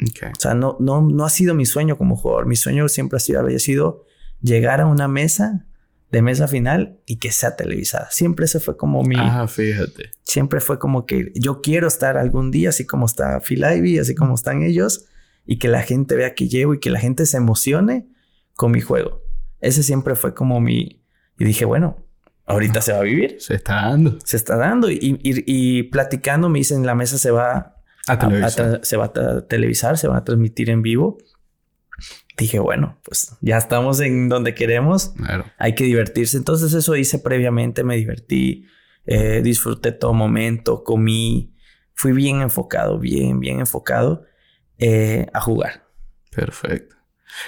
O sea, no, no, no ha sido mi sueño como jugador. Mi sueño siempre ha sido, había sido llegar a una mesa de mesa final y que sea televisada. Siempre ese fue como mi... Ah, fíjate. Siempre fue como que yo quiero estar algún día así como está Phil Ivy, así como están ellos, y que la gente vea que llevo y que la gente se emocione con mi juego. Ese siempre fue como mi... Y dije, bueno, ahorita se va a vivir. Se está dando. Se está dando. Y, y, platicando me dicen, la mesa se va a, se va a televisar, se va a transmitir en vivo dije, bueno, pues ya estamos en donde queremos. Hay que divertirse. Entonces eso hice previamente, me divertí, eh, disfruté todo momento, comí, fui bien enfocado, bien, bien enfocado eh, a jugar. Perfecto.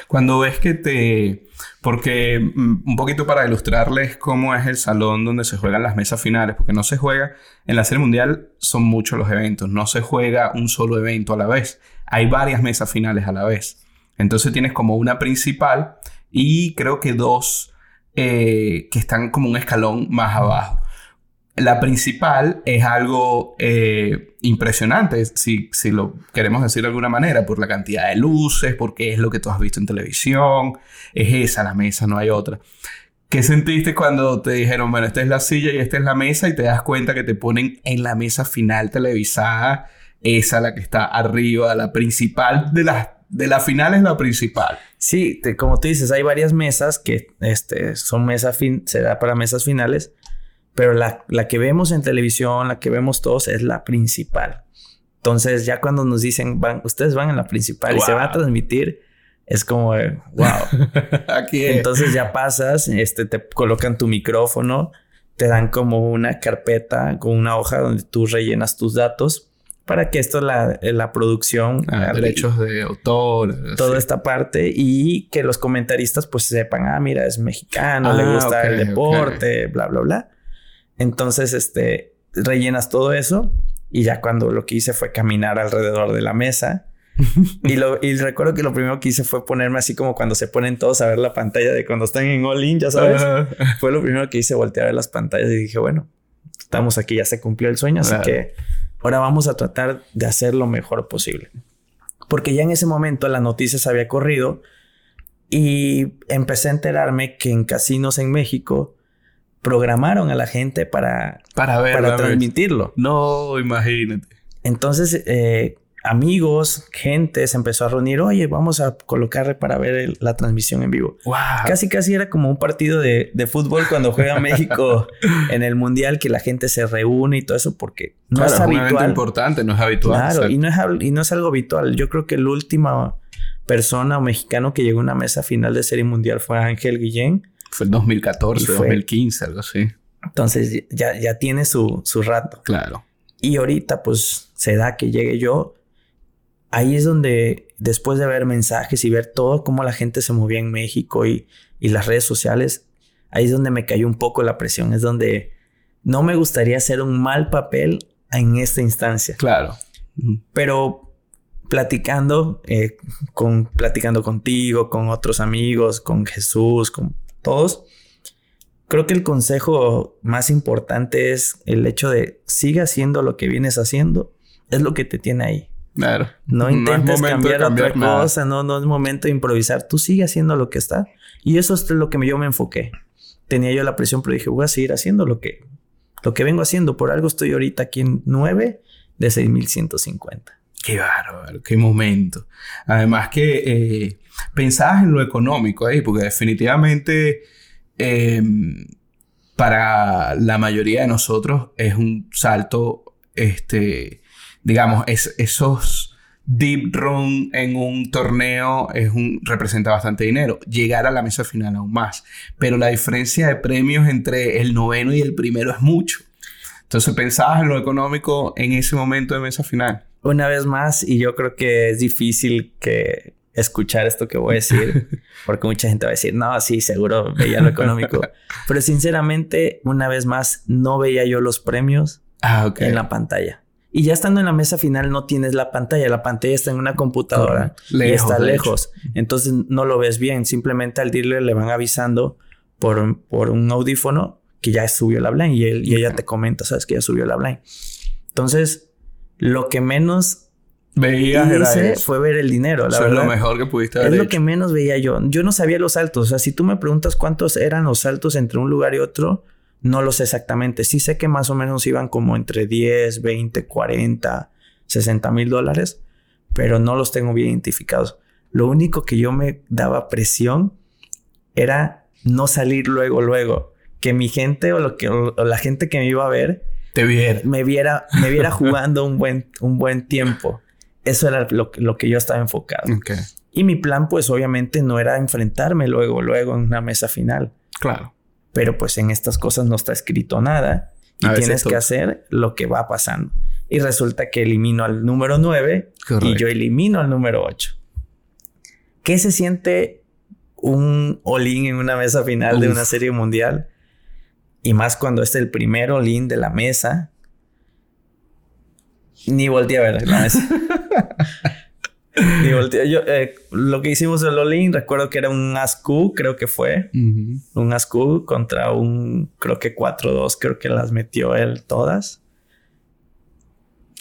Cuando ves que te... Porque mm, un poquito para ilustrarles cómo es el salón donde se juegan las mesas finales, porque no se juega, en la serie mundial son muchos los eventos, no se juega un solo evento a la vez, hay varias mesas finales a la vez. Entonces tienes como una principal y creo que dos eh, que están como un escalón más abajo. La principal es algo eh, impresionante, si, si, lo queremos decir de alguna manera, por la cantidad de luces, porque es lo que tú has visto en televisión, es esa la mesa, no hay otra. ¿Qué sentiste cuando te dijeron, bueno, esta es la silla y esta es la mesa y te das cuenta que te ponen en la mesa final televisada, esa la que está arriba, la principal de las de la final es la principal. Sí, como tú dices, hay varias mesas que este, son mesas fin, se da para mesas finales pero la, la, que vemos en televisión, la que vemos todos, es la principal. Entonces, ya cuando nos dicen, van, ustedes van en la principal y se va a transmitir, es como, wow. Aquí Entonces ya pasas, este, te colocan tu micrófono, te dan como una carpeta con una hoja donde tú rellenas tus datos para que esto, la, la producción... Ah, derechos de autor. Toda esta parte y que los comentaristas pues sepan, ah, mira, es mexicano, le ah, gusta el deporte, bla, bla, bla. Entonces, este, rellenas todo eso y ya cuando lo que hice fue caminar alrededor de la mesa. y, lo, y recuerdo que lo primero que hice fue ponerme así como cuando se ponen todos a ver la pantalla de cuando están en All In, ya sabes. Fue lo primero que hice, voltear a ver las pantallas y dije, bueno, estamos aquí, ya se cumplió el sueño, así que ahora vamos a tratar de hacer lo mejor posible. Porque ya en ese momento la noticia se había corrido y empecé a enterarme que en casinos en México programaron a la gente para, para, para transmitirlo. No, imagínate. Entonces, eh, amigos, gente se empezó a reunir, oye, vamos a colocarle para ver la transmisión en vivo. Wow. Casi, casi era como un partido de, fútbol cuando juega México en el Mundial, que la gente se reúne y todo eso, porque no es habitual. Es importante, no es habitual. Claro, y no es, y no es algo habitual. Yo creo que la última persona o mexicano que llegó a una mesa final de Serie Mundial fue Ángel Guillén fue en 2014, 2015, algo así. Entonces ya, ya tiene su, su rato. Claro. Y ahorita pues se da que llegue yo. Ahí es donde después de ver mensajes y ver todo cómo la gente se movía en México y, y las redes sociales, ahí es donde me cayó un poco la presión. Es donde no me gustaría hacer un mal papel en esta instancia. Claro. Pero platicando, eh, con, platicando contigo, con otros amigos, con Jesús, con todos. Creo que el consejo más importante es el hecho de siga haciendo lo que vienes haciendo. Es lo que te tiene ahí. Claro. No intentes cambiar, otra cosa, no, no es momento de improvisar. Tú sigue haciendo lo que está. Y eso es lo que yo me enfoqué. Tenía yo la presión, pero dije, voy a seguir haciendo lo que, lo que vengo haciendo. Por algo estoy ahorita aquí en 9 de 6150. Qué bárbaro, qué momento. Además que eh, pensabas en lo económico ahí, porque definitivamente em, para la mayoría de nosotros es un salto, este, digamos, es, esos deep run en un torneo es un, representa bastante dinero. Llegar a la mesa final aún más. Pero la diferencia de premios entre el noveno y el primero es mucho. Entonces pensabas en lo económico en ese momento de mesa final. Una vez más, y yo creo que es difícil que escuchar esto que voy a decir, porque mucha gente va a decir, no, sí, seguro veía lo económico. Pero sinceramente, una vez más, no veía yo los premios ah, en la pantalla. Y ya estando en la mesa final no tienes la pantalla, la pantalla está en una computadora y está lejos. Entonces no lo ves bien, simplemente al dealer le van avisando por, por un audífono que ya subió la blind y, él, y ella te comenta, sabes que ya subió la blind. Entonces, lo que menos hice fue ver el dinero, la Eso verdad. es lo mejor que pudiste haber Es lo que menos veía yo. Yo no sabía los saltos. O sea, si tú me preguntas cuántos eran los saltos entre un lugar y otro, no lo sé exactamente. Sí sé que más o menos iban como entre 10, 20, 40, 60 mil dólares, pero no los tengo bien identificados. Lo único que yo me daba presión era no salir luego, luego. Que mi gente o, lo que, o la gente que me iba a ver te viera. Me viera, me viera jugando un buen, un buen tiempo. Eso era lo, lo que yo estaba enfocado. Y mi plan, pues obviamente no era enfrentarme luego, luego en una mesa final. Claro. Pero pues en estas cosas no está escrito nada y tienes que hacer lo que va pasando. Y resulta que elimino al número 9 y yo elimino al número 8. ¿Qué se siente un all-in en una mesa final de una serie mundial? Y más cuando es el primer all-in de la mesa. Ni volteé a ver la mesa. Yo, eh, lo que hicimos el all-in, recuerdo que era un Ascu, creo que fue. Un Ascu contra un, creo que 4-2, creo que las metió él todas.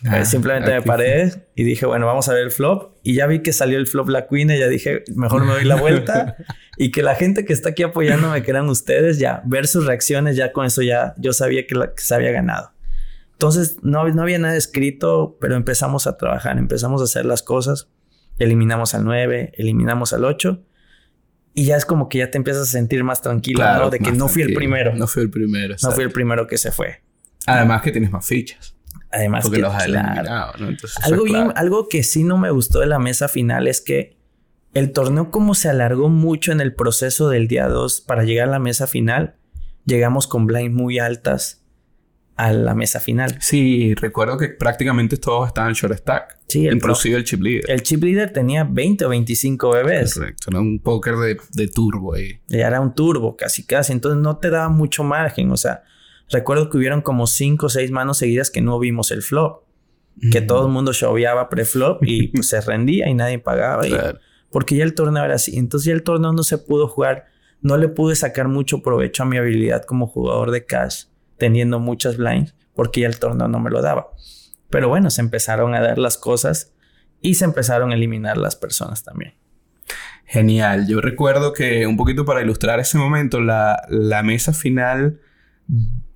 Ah, simplemente me paré y dije, bueno, vamos a ver el flop. Y ya vi que salió el flop la queen y ya dije, mejor me doy la vuelta. y que la gente que está aquí apoyándome, que eran ustedes, ya ver sus reacciones, ya con eso ya yo sabía que, la, que se había ganado. Entonces no, no había nada escrito, pero empezamos a trabajar, empezamos a hacer las cosas. Eliminamos al 9, eliminamos al 8. Y ya es como que ya te empiezas a sentir más tranquilo, ¿no? De que no fui el primero. No fui el primero. No fui el primero que se fue. Además que tienes más fichas. Además que, los algo, algo que sí no me gustó de la mesa final es que el torneo como se alargó mucho en el proceso del día 2 para llegar a la mesa final, llegamos con blinds muy altas a la mesa final. Sí, recuerdo que prácticamente todos estaban short stack. Sí, inclusive el chip leader. El chip leader tenía 20 o 25 bebés. Correcto, era un póker de, de turbo ahí. Ya era un turbo, casi casi. Entonces no te daba mucho margen. O sea, Recuerdo que hubieron como cinco o seis manos seguidas que no vimos el flop. Que todo el mundo showeaba pre-flop y pues, se rendía y nadie pagaba. porque ya el torneo era así. Entonces ya el torneo no se pudo jugar. No le pude sacar mucho provecho a mi habilidad como jugador de cash, teniendo muchas blinds, porque ya el torneo no me lo daba. Pero bueno, se empezaron a dar las cosas y se empezaron a eliminar las personas también. Genial. Yo recuerdo que un poquito para ilustrar ese momento, la, la mesa final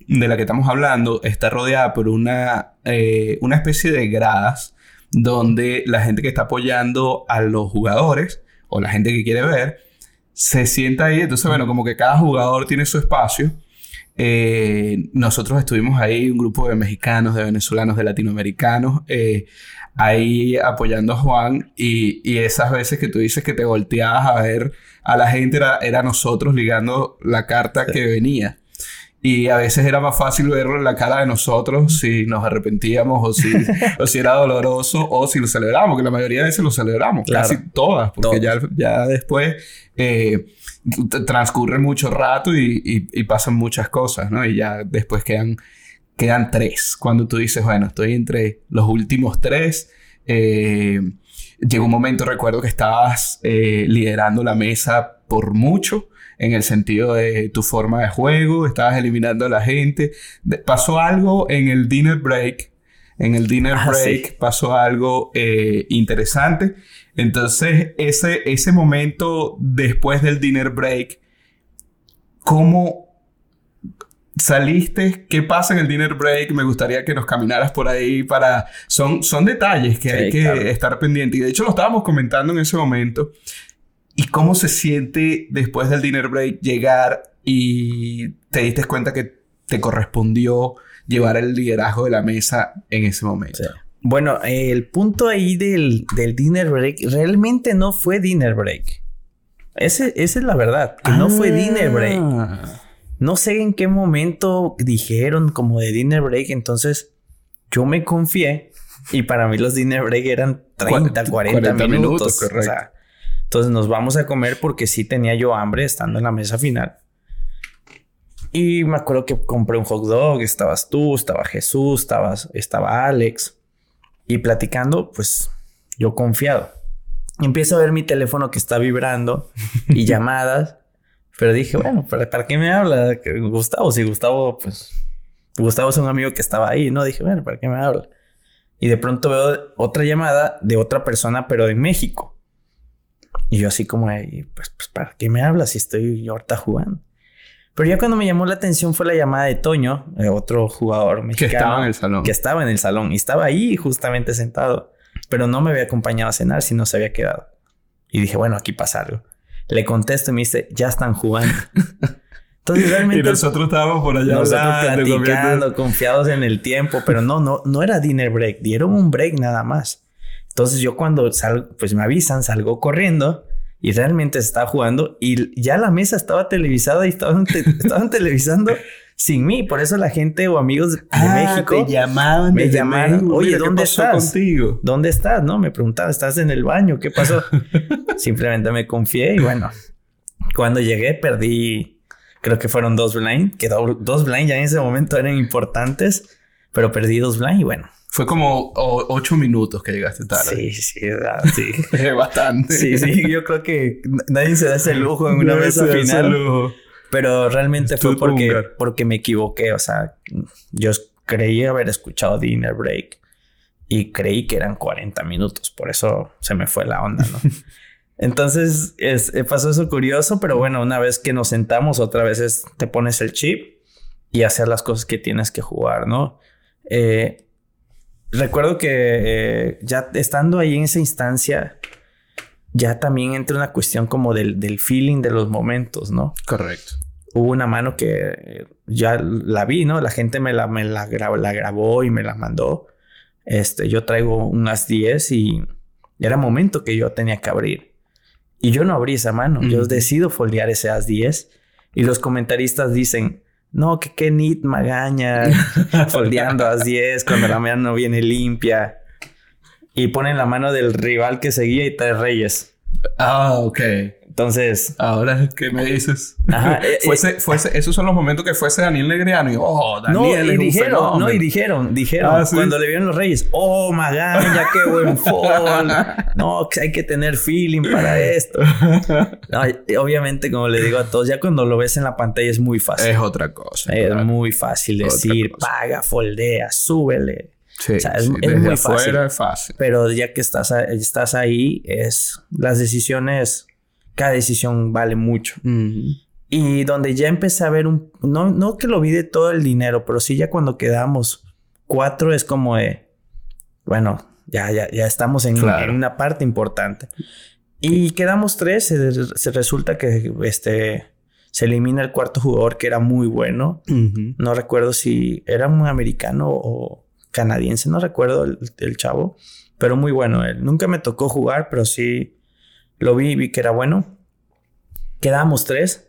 de la que estamos hablando está rodeada por una, eh, una especie de gradas donde la gente que está apoyando a los jugadores o la gente que quiere ver se sienta ahí. Entonces, bueno, como que cada jugador tiene su espacio. Eh, nosotros estuvimos ahí, un grupo de mexicanos, de venezolanos, de latinoamericanos, eh, ahí apoyando a Juan y, y, esas veces que tú dices que te volteabas a ver a la gente, era, era nosotros ligando la carta que venía. Y a veces era más fácil verlo en la cara de nosotros si nos arrepentíamos o si, o si era doloroso o si lo celebramos, que la mayoría de veces lo celebramos, casi todas, porque Ya, ya después eh, transcurre mucho rato y, y, pasan muchas cosas, ¿no? Y ya después quedan, quedan tres. Cuando tú dices, bueno, estoy entre los últimos tres, eh, llegó un momento, recuerdo que estabas eh, liderando la mesa por mucho en el sentido de tu forma de juego, estabas eliminando a la gente. pasó algo en el dinner break. En el dinner ah, break pasó algo eh, interesante. Entonces, ese, ese momento después del dinner break, ¿cómo saliste? ¿Qué pasa en el dinner break? Me gustaría que nos caminaras por ahí para... Son, son detalles que hay que estar pendientes. Y de hecho lo estábamos comentando en ese momento. ¿Y cómo se siente después del dinner break llegar y te diste cuenta que te correspondió llevar el liderazgo de la mesa en ese momento? Bueno, el punto ahí del, dinner break realmente no fue dinner break. Ese, esa es la verdad, que no fue dinner break. Ah. No sé en qué momento dijeron como de dinner break, entonces yo me confié y para mí los dinner break eran 30, 40, minutos. correcto. Entonces nos vamos a comer porque sí tenía yo hambre estando en la mesa final. Y me acuerdo que compré un hot dog, estabas tú, estaba Jesús, estabas, estaba Alex. Y platicando, pues yo confiado. empiezo a ver mi teléfono que está vibrando y llamadas. Pero dije, bueno, ¿para, qué me habla Gustavo? Si Gustavo, pues, Gustavo es un amigo que estaba ahí, ¿no? Dije, bueno, ¿para qué me habla? Y de pronto veo otra llamada de otra persona, pero de México. Y yo así como, pues, pues, ¿para qué me hablas si estoy ahorita jugando? Pero ya cuando me llamó la atención fue la llamada de Toño, otro jugador mexicano. Que estaba en el salón. Que estaba en el salón y estaba ahí justamente sentado. Pero no me había acompañado a cenar, sino se había quedado. Y dije, bueno, aquí pasa algo. Le contesto y me dice, ya están jugando. Entonces realmente... y nosotros estábamos por allá nosotros platicando, confiados en el tiempo. Pero no, no, no era dinner break. Dieron un break nada más. Entonces yo cuando salgo, pues me avisan, salgo corriendo y realmente se estaba jugando y ya la mesa estaba televisada y estaban, estaban televisando sin mí. Por eso la gente o amigos de Ah, México te llamaban me llamaron. México. Oye, Mira, ¿qué ¿dónde estás? contigo? ¿Dónde estás? No, me preguntaba, ¿estás en el baño? ¿Qué pasó? Simplemente me confié y bueno, cuando llegué perdí, creo que fueron dos blind, que do- dos blind ya en ese momento eran importantes, pero perdí dos blind y bueno. Fue como o- ocho minutos que llegaste tarde. Sí, sí, sí. Bastante. Sí, sí, yo creo que nadie se da ese lujo en una Nadie mesa se da ese final. lujo. Pero realmente fue Estuvo porque, porque me equivoqué. O sea, yo creí haber escuchado Dinner Break y creí que eran 40 minutos. Por eso se me fue la onda, ¿no? Entonces es- eh, pasó eso curioso, pero bueno, una vez que nos sentamos, otra vez es, te pones el chip y hacer las cosas que tienes que jugar, ¿no? Eh, recuerdo que eh, ya estando ahí en esa instancia, ya también entra una cuestión como del, del feeling de los momentos, ¿no? Correcto. hubo una mano que ya la vi, ¿no? La gente me la, me la, gra- la grabó y me la mandó. Este, yo traigo unas 10 y era momento que yo tenía que abrir. Y yo no abrí esa mano. Yo Ujú. decido foldear ese as 10 y los comentaristas dicen, no, que qué neat magaña, foldeando as 10 cuando la mano no viene limpia. Y ponen la mano del rival que seguía y trae reyes. Ah, ok. Entonces, Ahora, ¿qué me dices? Ajá, eh, eh, fuese, fuese, esos son los momentos que fuese Daniel Negreano y, oh, No, Daniel y es un dijeron, no, y dijeron, dijeron, Ah, ¿sí? cuando le vieron los reyes, oh, Magaña, qué buen fall. No, que hay que tener feeling para esto. No, y obviamente, como le digo a todos, ya cuando lo ves en la pantalla es muy fácil. Es otra cosa. es claro. muy fácil decir, paga, foldea, súbele. Sí, o sea, es- sí, es desde muy fácil. es fácil. Pero ya que estás, estás ahí, es las decisiones, cada decisión vale mucho. Y donde ya empecé a ver un... No, no que lo vi de todo el dinero, pero sí ya cuando quedamos cuatro es como de... Bueno, ya, ya, ya estamos en, Claro. en una parte importante. Y quedamos tres. Se, se resulta que este, se elimina el cuarto jugador que era muy bueno. No recuerdo si era un americano o canadiense. No recuerdo el, el chavo. Pero muy bueno él. Nunca me tocó jugar, pero sí lo vi y vi que era bueno. Quedamos tres.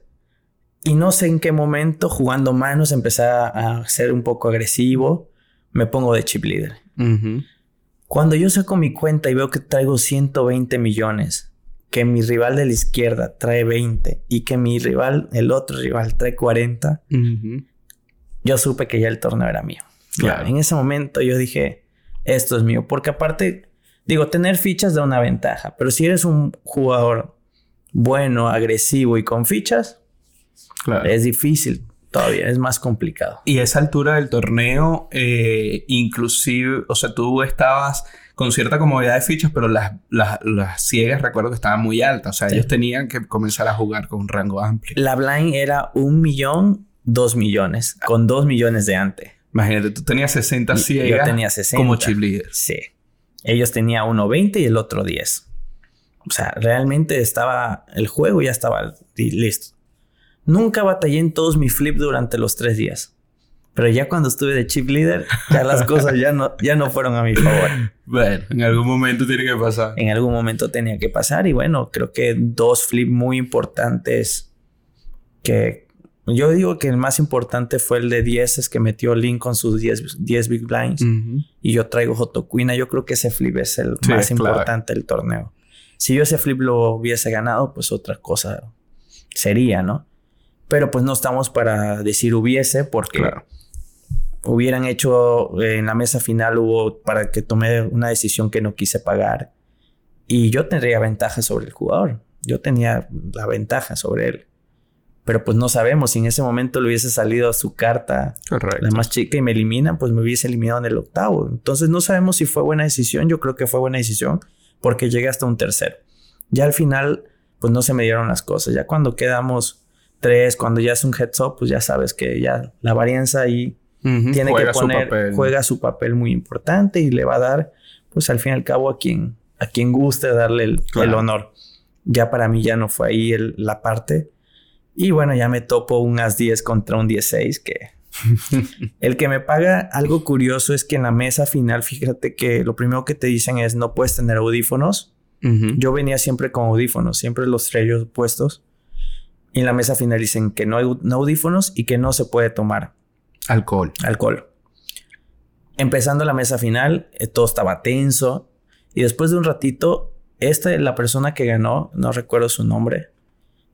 Y no sé en qué momento, jugando manos, empecé a- ser un poco agresivo. Me pongo de chip leader. Cuando yo saco mi cuenta y veo que traigo 120 millones, que mi rival de la izquierda trae 20 y que mi rival, el otro rival, trae 40, Ujú. yo supe que ya el torneo era mío. Ya, Claro. en ese momento yo dije, esto es mío, porque aparte, digo, tener fichas da una ventaja, pero si eres un jugador bueno, agresivo y con fichas, Claro. es difícil todavía, es más complicado. Y a esa altura del torneo, eh, inclusive, o sea, tú estabas con cierta comodidad de fichas, pero las, las, las ciegas recuerdo que estaban muy altas. O sea, Sí. ellos tenían que comenzar a jugar con un rango amplio. La blind era un millón, dos millones, con dos millones de ante. Imagínate, tú tenías 60 Y- ciegas yo tenía 60. como chip leader. Sí. Ellos tenían uno 20 y el otro 10. O sea, realmente estaba, el juego ya estaba li- listo. Nunca batallé en todos mis flips durante los tres días. Pero ya cuando estuve de chip leader, ya las cosas ya no, ya no fueron a mi favor. Bueno, en algún momento tiene que pasar. En algún momento tenía que pasar y bueno, creo que dos flips muy importantes que yo digo que el más importante fue el de 10 es que metió Link con sus 10, 10 big blinds y yo traigo Jotocuina. Yo creo que ese flip es el Sí, más importante del torneo. Si yo ese flip lo hubiese ganado, pues otra cosa sería, ¿no? Pero pues no estamos para decir hubiese porque Claro. hubieran hecho eh, en la mesa final hubo para que tomé una decisión que no quise pagar y yo tendría ventaja sobre el jugador. Yo tenía la ventaja sobre él. Pero pues no sabemos si en ese momento le hubiese salido su carta Correcto. la más chica y me eliminan, pues me hubiese eliminado en el octavo. Entonces no sabemos si fue buena decisión. Yo creo que fue buena decisión porque llegué hasta un tercero. Ya al final, pues no se me dieron las cosas. Ya cuando quedamos tres, cuando ya es un heads up, pues ya sabes que ya la varianza ahí tiene Juega que su poner, papel. juega su papel muy importante y le va a dar, pues al fin y al cabo a quien, a quien guste darle el, Claro. el honor. Ya para mí ya no fue ahí el- la parte. Y bueno, ya me topo un as 10 contra un 16 que... el que me paga algo curioso es que en la mesa final, fíjate que lo primero que te dicen es no puedes tener audífonos. Yo venía siempre con audífonos, siempre los traigo puestos. Y en la mesa final dicen que no hay no audífonos y que no se puede tomar. Alcohol. Alcohol. Empezando la mesa final, eh, todo estaba tenso. Y después de un ratito, esta, la persona que ganó, no recuerdo su nombre,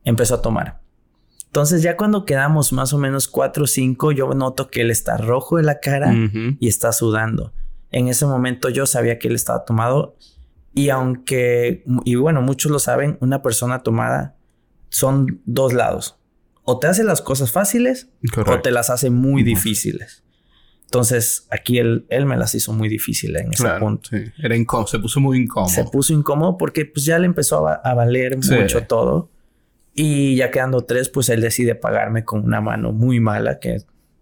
empezó a tomar. Entonces ya cuando quedamos más o menos cuatro o cinco, yo noto que él está rojo de la cara y está sudando. En ese momento yo sabía que él estaba tomado y aunque, y bueno, muchos lo saben, una persona tomada son dos lados. O te hace las cosas fáciles o te las hace muy difíciles. Entonces, aquí él, él me las hizo muy difíciles en ese punto. Sí. Era incómodo, se puso muy incómodo. Se puso incómodo porque pues ya le empezó a, valer mucho todo. Y ya quedando tres, pues él decide pagarme con una mano muy mala que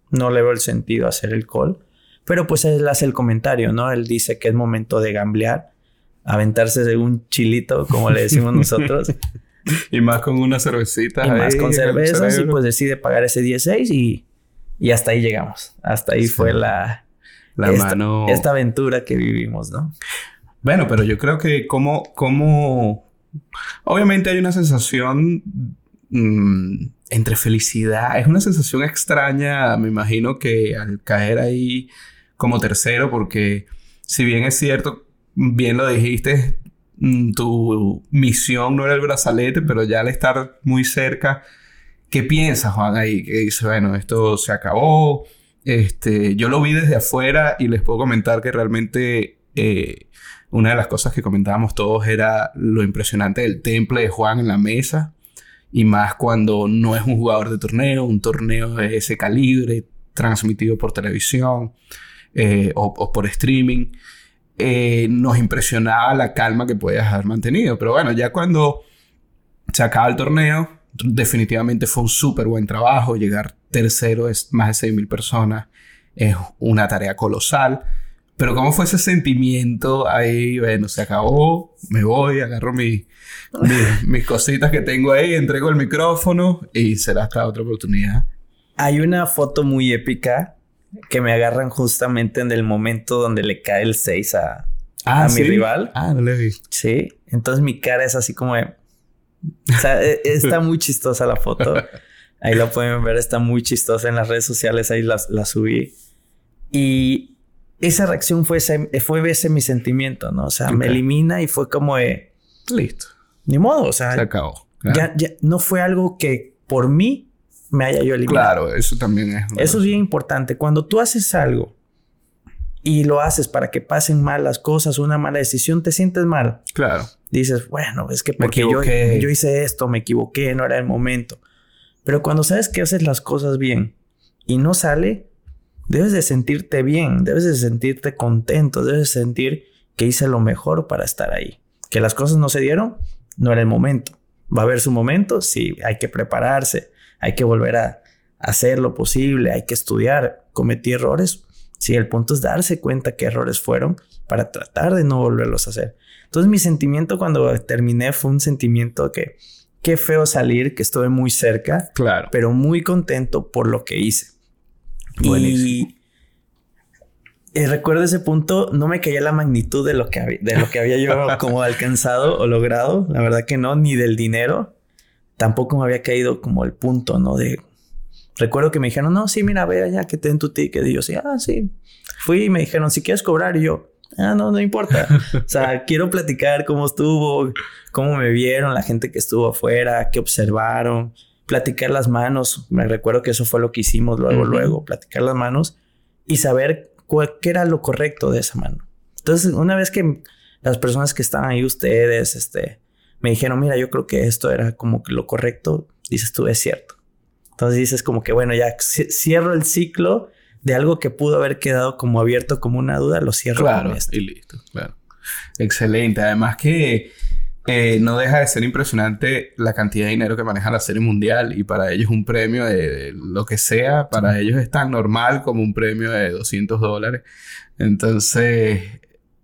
no le veo el sentido hacer el call. Pero pues él hace el comentario, ¿no? Él dice que es momento de gamblear, aventarse de un chilito, como le decimos nosotros. y más con una cervecita. Y más con cervezas y pues decide pagar ese 16 y, y hasta ahí llegamos. Hasta ahí fue la, la esta, mano. Esta aventura que vivimos, ¿no? Bueno, pero yo creo que como, como, obviamente hay una sensación mmm, entre felicidad, es una sensación extraña, me imagino que al caer ahí como tercero, porque si bien es cierto, bien lo dijiste, mm, tu misión no era el brazalete, pero ya al estar muy cerca, ¿qué piensas, Juan? Ahí que dice, bueno, esto se acabó. Este, yo lo vi desde afuera y les puedo comentar que realmente eh, una de las cosas que comentábamos todos era lo impresionante del temple de Juan en la mesa. Y más cuando no es un jugador de torneo, un torneo de ese calibre, transmitido por televisión. Eh, o, por streaming, eh, nos impresionaba la calma que podías haber mantenido. Pero bueno, ya cuando se acaba el torneo, definitivamente fue un súper buen trabajo. Llegar tercero es más de 6.000 personas. Es una tarea colosal. Pero ¿cómo fue ese sentimiento ahí? Bueno, se acabó, me voy, agarro mi, mis cositas que tengo ahí, entrego el micrófono y será hasta otra oportunidad. Hay una foto muy épica que me agarran justamente en el momento donde le cae el 6 a, ah, mi rival. Ah, no le vi. Sí, entonces mi cara es así como de... O sea, e, está muy chistosa la foto. Ahí la pueden ver, está muy chistosa en las redes sociales, ahí la, la subí. Y esa reacción fue ese, fue ese mi sentimiento, ¿no? O sea, me elimina y fue como de... Listo. Ni modo, o sea... Se acabó. Ya, ya, no fue algo que por mí me haya yo eliminado. Claro, eso también es. Eso es bien importante. Cuando tú haces algo y lo haces para que pasen mal las cosas, una mala decisión, te sientes mal. Claro. Dices, bueno, es que porque yo, yo hice esto, me equivoqué, no era el momento. Pero cuando sabes que haces las cosas bien y no sale, debes de sentirte bien, debes de sentirte contento, debes de sentir que hice lo mejor para estar ahí. Que las cosas no se dieron, no era el momento. Va a haber su momento, sí, hay que prepararse, hay que volver a hacer lo posible, hay que estudiar, cometí errores. Sí, el punto es darse cuenta qué errores fueron para tratar de no volverlos a hacer. Entonces mi sentimiento cuando terminé fue un sentimiento que qué feo salir, que estuve muy cerca, claro. pero muy contento por lo que hice. Y, y, recuerdo ese punto, no me caía la magnitud de lo que, de lo que había yo como alcanzado o logrado, la verdad que no, ni del dinero, tampoco me había caído como el punto, ¿no? De... Recuerdo que me dijeron, no, sí, mira, ve allá que te den tu ticket. Y yo, sí, ah, sí. Fui y me dijeron, si quieres cobrar. Y yo, ah, no, no importa. o sea, quiero platicar cómo estuvo, cómo me vieron, la gente que estuvo afuera, qué observaron, platicar las manos. Me recuerdo que eso fue lo que hicimos luego, luego, platicar las manos y saber cuál, qué era lo correcto de esa mano. Entonces, una vez que las personas que estaban ahí, ustedes, este, me dijeron, mira, yo creo que esto era como que lo correcto, dices tú, es cierto. Entonces dices como que, bueno, ya cierro el ciclo de algo que pudo haber quedado como abierto como una duda, lo cierro. Claro, y listo, claro. Excelente. Además que eh, no deja de ser impresionante la cantidad de dinero que maneja la serie mundial y para ellos un premio de, lo que sea, para ellos es tan normal como un premio de 200 dólares. Entonces,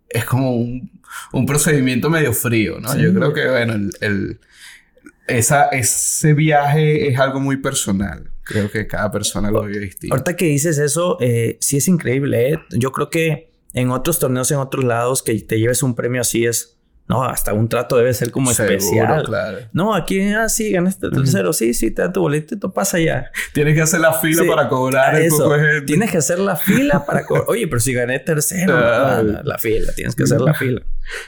es como un, un procedimiento medio frío, ¿no? Yo creo que, bueno, el, esa, ese viaje es algo muy personal. Creo que cada persona lo vive distinto. Ahorita que dices eso, eh, sí es increíble, ¿eh? Yo creo que en otros torneos, en otros lados, que te lleves un premio así es No, hasta un trato debe ser como especial. claro. No, aquí, ah, sí, ganaste el tercero. Sí, sí, te da tu boletito, pasa ya. Tienes que hacer la fila para cobrar el Eso. Tienes que hacer la fila para cobrar. Oye, pero si gané tercero, Ah. la fila, tienes que hacer la fila.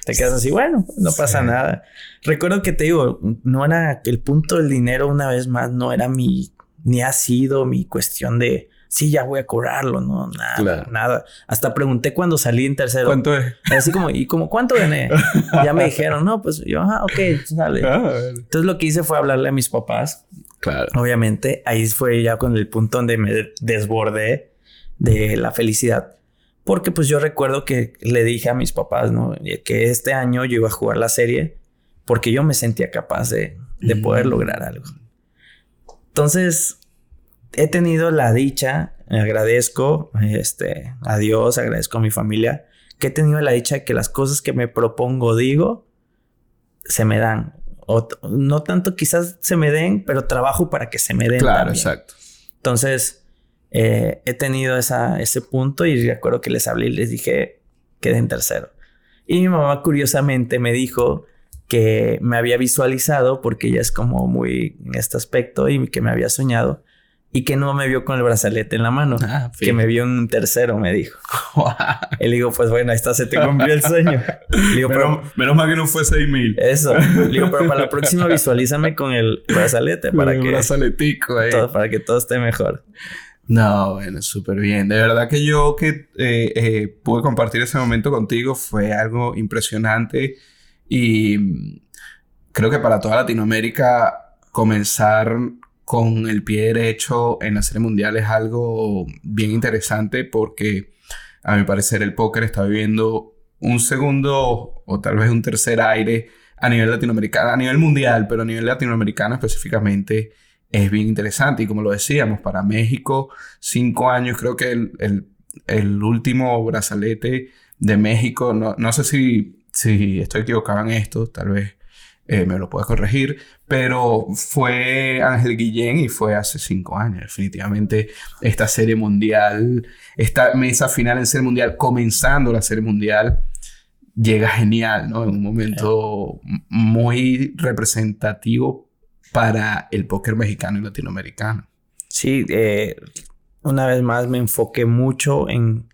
Te quedas así, bueno, no pasa Sí. nada. Recuerdo que te digo, no era el punto del dinero, una vez más, no era mi, ni ha sido mi cuestión de, sí, ya voy a cobrarlo, no, nada, Claro. nada. Hasta pregunté cuando salí en tercero. ¿Cuánto es? Así como, ¿y como cuánto gané? ya me dijeron, no, pues yo, ah, ok, sale. Ah. Entonces lo que hice fue hablarle a mis papás. Claro. Obviamente, ahí fue ya con el punto donde me desbordé de la felicidad. Porque pues yo recuerdo que le dije a mis papás, ¿no? Que este año yo iba a jugar la serie porque yo me sentía capaz de, de poder Mm. lograr algo. Entonces, he tenido la dicha, agradezco este, a Dios, agradezco a mi familia, que he tenido la dicha de que las cosas que me propongo, digo, se me dan. O no tanto quizás se me den, pero trabajo para que se me den. Claro, también. exacto. Entonces, eh, he tenido esa, ese punto y recuerdo que les hablé y les dije, quedé en tercero. Y mi mamá curiosamente me dijo que me había visualizado porque ella es como muy en este aspecto y que me había soñado y que no me vio con el brazalete en la mano, Ah, que me vio en un tercero, me dijo. Y le digo, pues bueno, ahí está, se te cumplió el sueño. Le digo, pero Menos, menos mal que no fue 6 mil. eso. Le digo, pero para la próxima visualízame con el brazalete para que, brazaletico, eh. todo, para que todo esté mejor. No, bueno, súper bien. De verdad que yo que eh, eh, pude compartir ese momento contigo fue algo impresionante y mm, creo que para toda Latinoamérica comenzar con el pie derecho en la Serie Mundial es algo bien interesante porque a mi parecer el póker está viviendo un segundo o tal vez un tercer aire a nivel latinoamericano, a nivel mundial, pero a nivel latinoamericano específicamente es bien interesante. Y como lo decíamos, para México, cinco años, creo que el, el- el último brazalete de México, no, no sé si, si estoy equivocado en esto, tal vez eh, me lo puedes corregir, pero fue Ángel Guillén y fue hace cinco años. Definitivamente esta serie mundial, esta mesa final en serie mundial, comenzando la serie mundial, llega genial, ¿no? En un momento muy representativo para el póker mexicano y latinoamericano. Sí, eh, una vez más me enfoqué mucho en...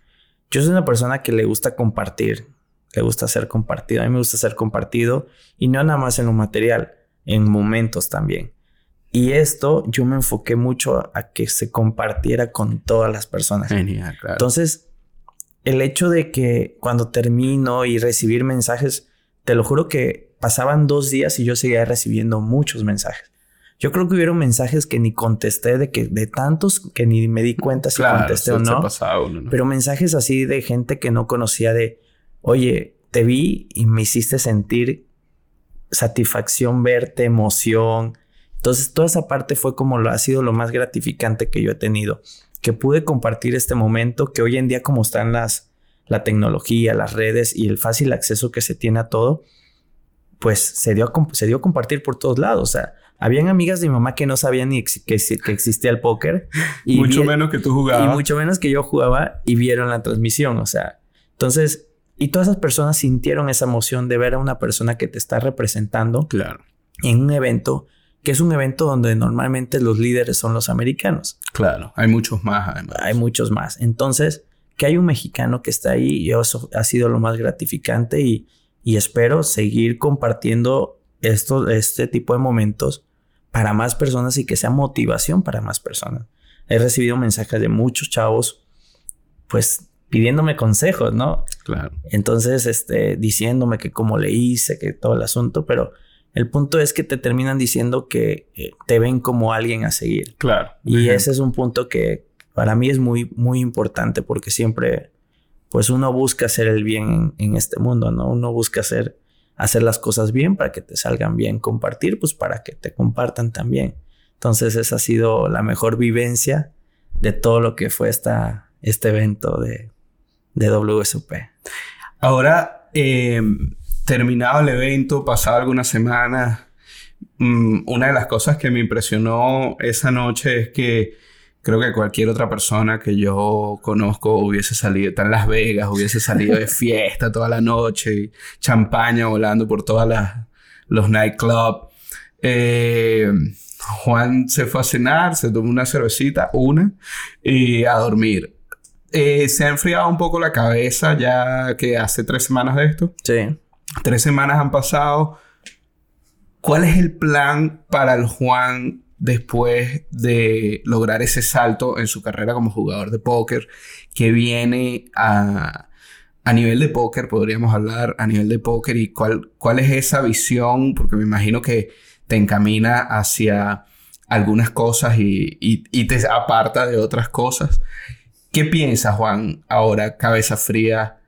Yo soy una persona que le gusta compartir, le gusta ser compartido. A mí me gusta ser compartido y no nada más en lo material, en momentos también. Y esto yo me enfoqué mucho a que se compartiera con todas las personas. Genial, claro. Entonces, el hecho de que cuando termino y recibir mensajes, te lo juro que pasaban dos días y yo seguía recibiendo muchos mensajes. Yo creo que hubieron mensajes que ni contesté de que de tantos que ni me di cuenta si claro, contesté o no. uno, ¿no? Pero mensajes así de gente que no conocía de, oye, te vi y me hiciste sentir satisfacción verte, emoción. Entonces, toda esa parte fue como lo ha sido lo más gratificante que yo he tenido, que pude compartir este momento que hoy en día como están las la tecnología, las redes y el fácil acceso que se tiene a todo, pues se dio a, se dio a compartir por todos lados. O sea, habían amigas de mi mamá que no sabían ni ex- que, que existía el póker. Y mucho menos que tú y jugabas. mucho menos que yo jugaba y vieron la transmisión. O sea, entonces, y todas esas personas sintieron esa emoción de ver a una persona que te está representando Claro, en un evento que es un evento donde normalmente los líderes son los americanos. claro. Hay muchos más, además. Hay muchos más. Entonces, que hay un mexicano que está ahí y eso ha sido lo más gratificante y, y espero seguir compartiendo esto, este tipo de momentos para más personas y que sea motivación para más personas. He recibido mensajes de muchos chavos, pues pidiéndome consejos, ¿no? Claro. Entonces, este, diciéndome que cómo le hice, que todo el asunto, pero el punto es que te terminan diciendo que eh, te ven como alguien a seguir. Claro. Y Ejemplo. ese es un punto que para mí es muy, muy importante porque siempre, pues uno busca hacer el bien en, en este mundo, ¿no? Uno busca hacer, hacer las cosas bien para que te salgan bien, compartir, pues para que te compartan también. Entonces esa ha sido la mejor vivencia de todo lo que fue esta, este evento de, de WSOP. Ahora, eh, terminado el evento, pasado algunas semanas, mm, una de las cosas que me impresionó esa noche es que creo que cualquier otra persona que yo conozco hubiese salido, está en Las Vegas, hubiese salido de fiesta toda la noche, champaña volando por todas las los nightclubs. Eh, Juan se fue a cenar, se tomó una cervecita, una, y a dormir. Eh, se ha enfriado un poco la cabeza ya que hace tres semanas de esto. Sí. Tres semanas han pasado. ¿Cuál es el plan para el Juan después de lograr ese salto en su carrera como jugador de póker que viene a, a nivel de póker, podríamos hablar a nivel de póker y cuál, cuál es esa visión, porque me imagino que te encamina hacia algunas cosas y, y, te aparta de otras cosas. ¿Qué piensa Juan ahora, cabeza fría,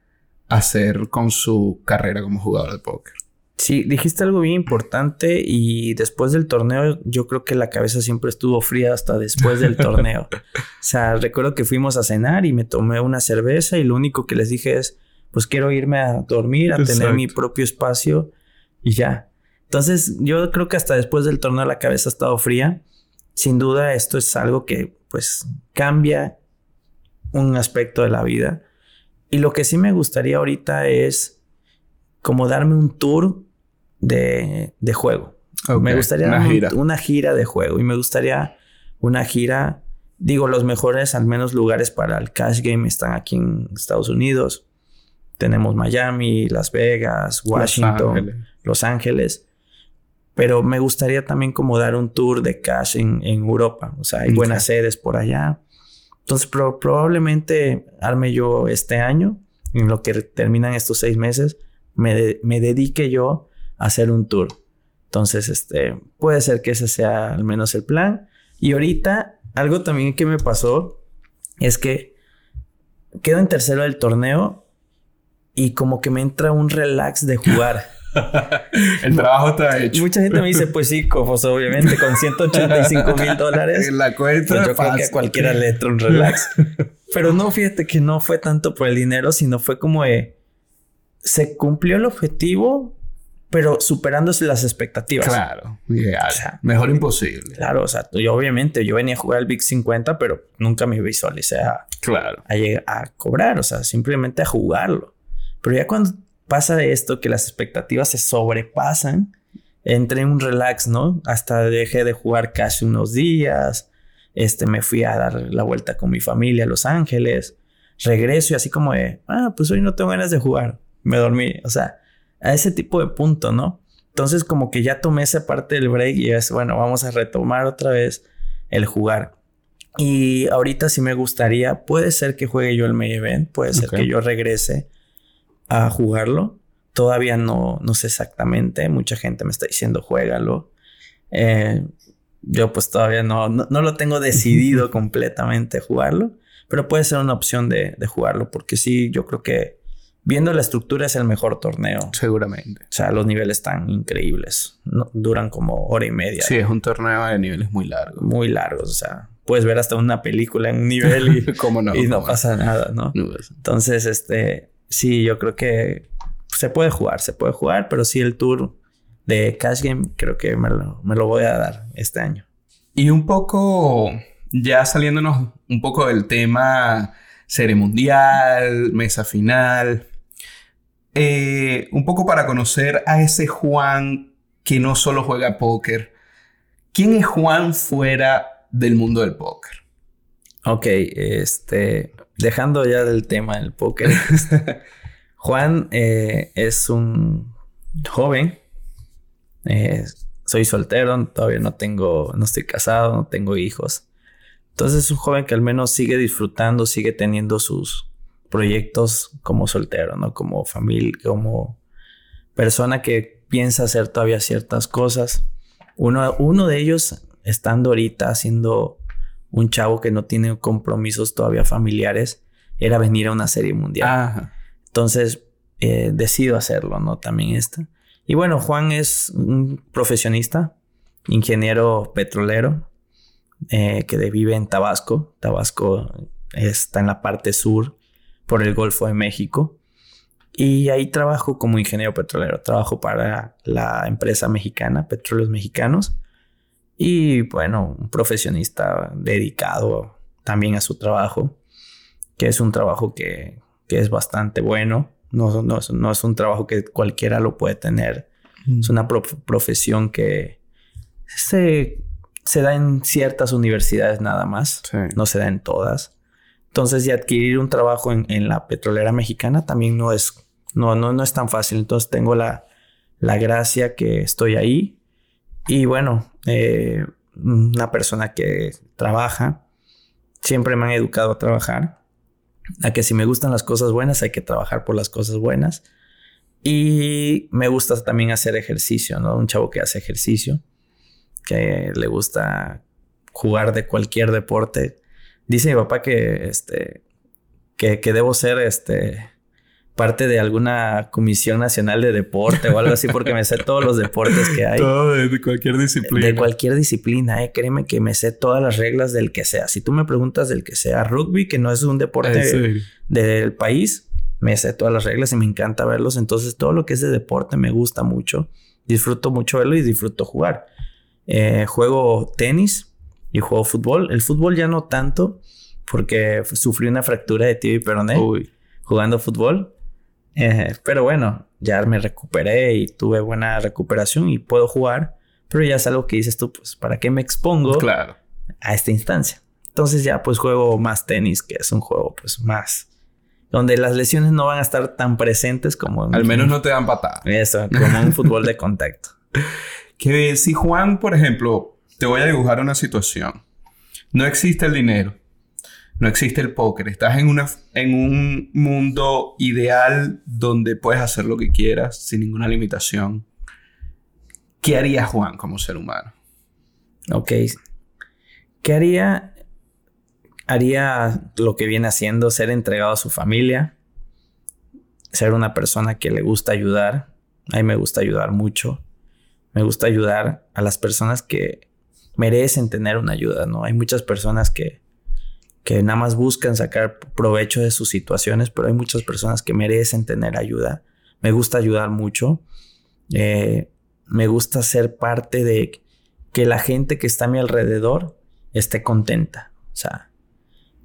hacer con su carrera como jugador de póker? Sí, dijiste algo bien importante y después del torneo yo creo que la cabeza siempre estuvo fría hasta después del torneo. o sea, recuerdo que fuimos a cenar y me tomé una cerveza y lo único que les dije es, pues quiero irme a dormir, a tener mi propio espacio y ya. Entonces yo creo que hasta después del torneo la cabeza ha estado fría. Sin duda esto es algo que pues cambia un aspecto de la vida. Y lo que sí me gustaría ahorita es como darme un tour de, de juego. Me gustaría una gira. una gira de juego y me gustaría una gira, digo, los mejores al menos lugares para el cash game están aquí en Estados Unidos. Tenemos Miami, Las Vegas, Washington, Los Ángeles. Pero me gustaría también como dar un tour de cash en, en Europa. O sea, hay buenas sedes por allá. Entonces, probablemente arme yo este año, en lo que terminan estos seis meses, me, me dedique yo hacer un tour. Entonces, este, puede ser que ese sea al menos el plan. Y ahorita, algo también que me pasó es que quedo en tercero del torneo y como que me entra un relax de jugar. el trabajo está hecho. Mucha gente me dice, pues sí, Cofos, obviamente, con 185 mil dólares. En la cuenta. Pues yo creo que a cualquiera le entra un relax. Pero no, fíjate que no fue tanto por el dinero, sino fue como de. Se cumplió el objetivo, pero superándose las expectativas. Claro, mejor imposible. Claro, o sea, yo obviamente yo venía a jugar al Big 50, pero nunca me visualicé a, claro. a, a cobrar, o sea, simplemente a jugarlo. Pero ya cuando pasa esto, que las expectativas se sobrepasan, entré en un relax, ¿no? Hasta dejé de jugar casi unos días, este, me fui a dar la vuelta con mi familia a Los Ángeles, regreso y así como de, ah, pues hoy no tengo ganas de jugar, me dormí, o sea, a ese tipo de punto, ¿no? Entonces como que ya tomé esa parte del break y es, bueno, vamos a retomar otra vez el jugar. Y ahorita sí me gustaría, puede ser que juegue yo el main event, puede ser que yo regrese a jugarlo. Todavía no, no sé exactamente, mucha gente me está diciendo juégalo. Eh, yo pues todavía no, no, lo tengo decidido completamente jugarlo, pero puede ser una opción de, de jugarlo porque sí, yo creo que Viendo la estructura es el mejor torneo. Seguramente. O sea, los niveles están increíbles. duran como hora y media. Sí, es un torneo de niveles muy largos. Muy largos. O sea, puedes ver hasta una película en un nivel y, no? y no pasa nada, ¿no? Entonces, este, sí, yo creo que se puede jugar, se puede jugar, pero sí el tour de Cash Game creo que me lo, voy a dar este año. Y un poco, ya saliéndonos un poco del tema serie mundial, mesa final. Eh, un poco para conocer a ese Juan que no solo juega póker. ¿Quién es Juan fuera del mundo del póker? Ok, este, dejando ya del tema del póker. Juan eh, es un joven. Eh, soy soltero, todavía no tengo, no estoy casado, no tengo hijos. Entonces es un joven que al menos sigue disfrutando, sigue teniendo sus, proyectos como soltero, ¿no? Como familia, como persona que piensa hacer todavía ciertas cosas. Uno, uno de ellos, estando ahorita siendo un chavo que no tiene compromisos todavía familiares, era venir a una serie mundial. Entonces, eh, decido hacerlo, ¿no? También esta. Y bueno, Juan es un profesionista, ingeniero petrolero, eh, que vive en Tabasco. Tabasco está en la parte sur por el Golfo de México. Y ahí trabajo como ingeniero petrolero. Trabajo para la empresa mexicana, Petróleos Mexicanos. Y bueno, un profesionista dedicado también a su trabajo, que es un trabajo que, que es bastante bueno. No, no, no, es un trabajo que cualquiera lo puede tener. Es una profesión que se, se, da en ciertas universidades nada más. No se da en todas. Entonces, y adquirir un trabajo en, en, la petrolera mexicana también no es, no, no, no es tan fácil. Entonces, tengo la, la gracia que estoy ahí. Y bueno, eh, una persona que trabaja, siempre me han educado a trabajar, a que si me gustan las cosas buenas hay que trabajar por las cosas buenas. Y me gusta también hacer ejercicio, ¿no? Un chavo que hace ejercicio, que le gusta jugar de cualquier deporte. Dice mi papá que, este, que, que debo ser, este, parte de alguna comisión nacional de deporte o algo así, porque me sé todos los deportes que hay. Todo de cualquier disciplina. De cualquier disciplina, eh. Créeme que me sé todas las reglas del que sea. Si tú me preguntas del que sea rugby, que no es un deporte del país, me sé todas las reglas y me encanta verlos. Entonces, todo lo que es de deporte me gusta mucho. Disfruto mucho verlo y disfruto jugar. Eh, juego tenis y juego fútbol. El fútbol ya no tanto, porque sufrí una fractura de tibia y peroné jugando fútbol. Eh, pero bueno, ya me recuperé y tuve buena recuperación y puedo jugar. Pero ya es algo que dices tú, pues, ¿para qué me expongo claro. a esta instancia? Entonces ya pues juego más tenis, que es un juego pues más... Donde las lesiones no van a estar tan presentes como... Al menos no te dan patada. Eso, como un fútbol de contacto. Que si Juan, por ejemplo, te voy a dibujar una situación. No existe el dinero no existe el póker. Estás en, una, en un mundo ideal donde puedes hacer lo que quieras sin ninguna limitación. ¿Qué haría Juan como ser humano? Ok. ¿Qué haría? Haría lo que viene haciendo, ser entregado a su familia, ser una persona que le gusta ayudar. A mí me gusta ayudar mucho. Me gusta ayudar a las personas que merecen tener una ayuda, ¿no? Hay muchas personas que que nada más buscan sacar provecho de sus situaciones, pero hay muchas personas que merecen tener ayuda. Me gusta ayudar mucho. Eh, me gusta ser parte de que la gente que está a mi alrededor esté contenta. O sea,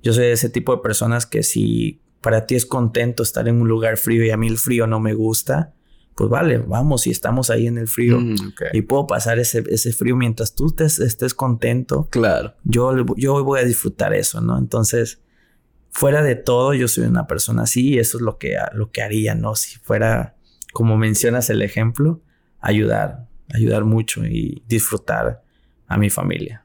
yo soy de ese tipo de personas que si para ti es contento estar en un lugar frío y a mí el frío no me gusta, pues vale, vamos y estamos ahí en el frío mm, y puedo pasar ese, ese, frío mientras tú estés contento. Claro. Yo, yo voy a disfrutar eso, ¿no? Entonces, fuera de todo, yo soy una persona así y eso es lo que, lo que haría, ¿no? Si fuera, como mencionas el ejemplo, ayudar, ayudar mucho y disfrutar a mi familia.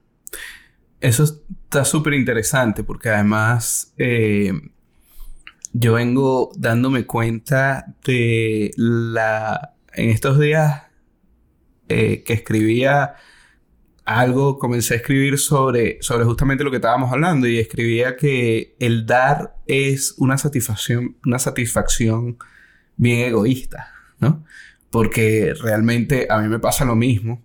Eso está súper interesante porque además... Eh, yo vengo dándome cuenta de la... En estos días eh, que escribía algo, comencé a escribir sobre, sobre justamente lo que estábamos hablando y escribía que el dar es una satisfacción, una satisfacción bien egoísta, ¿no? Porque realmente a mí me pasa lo mismo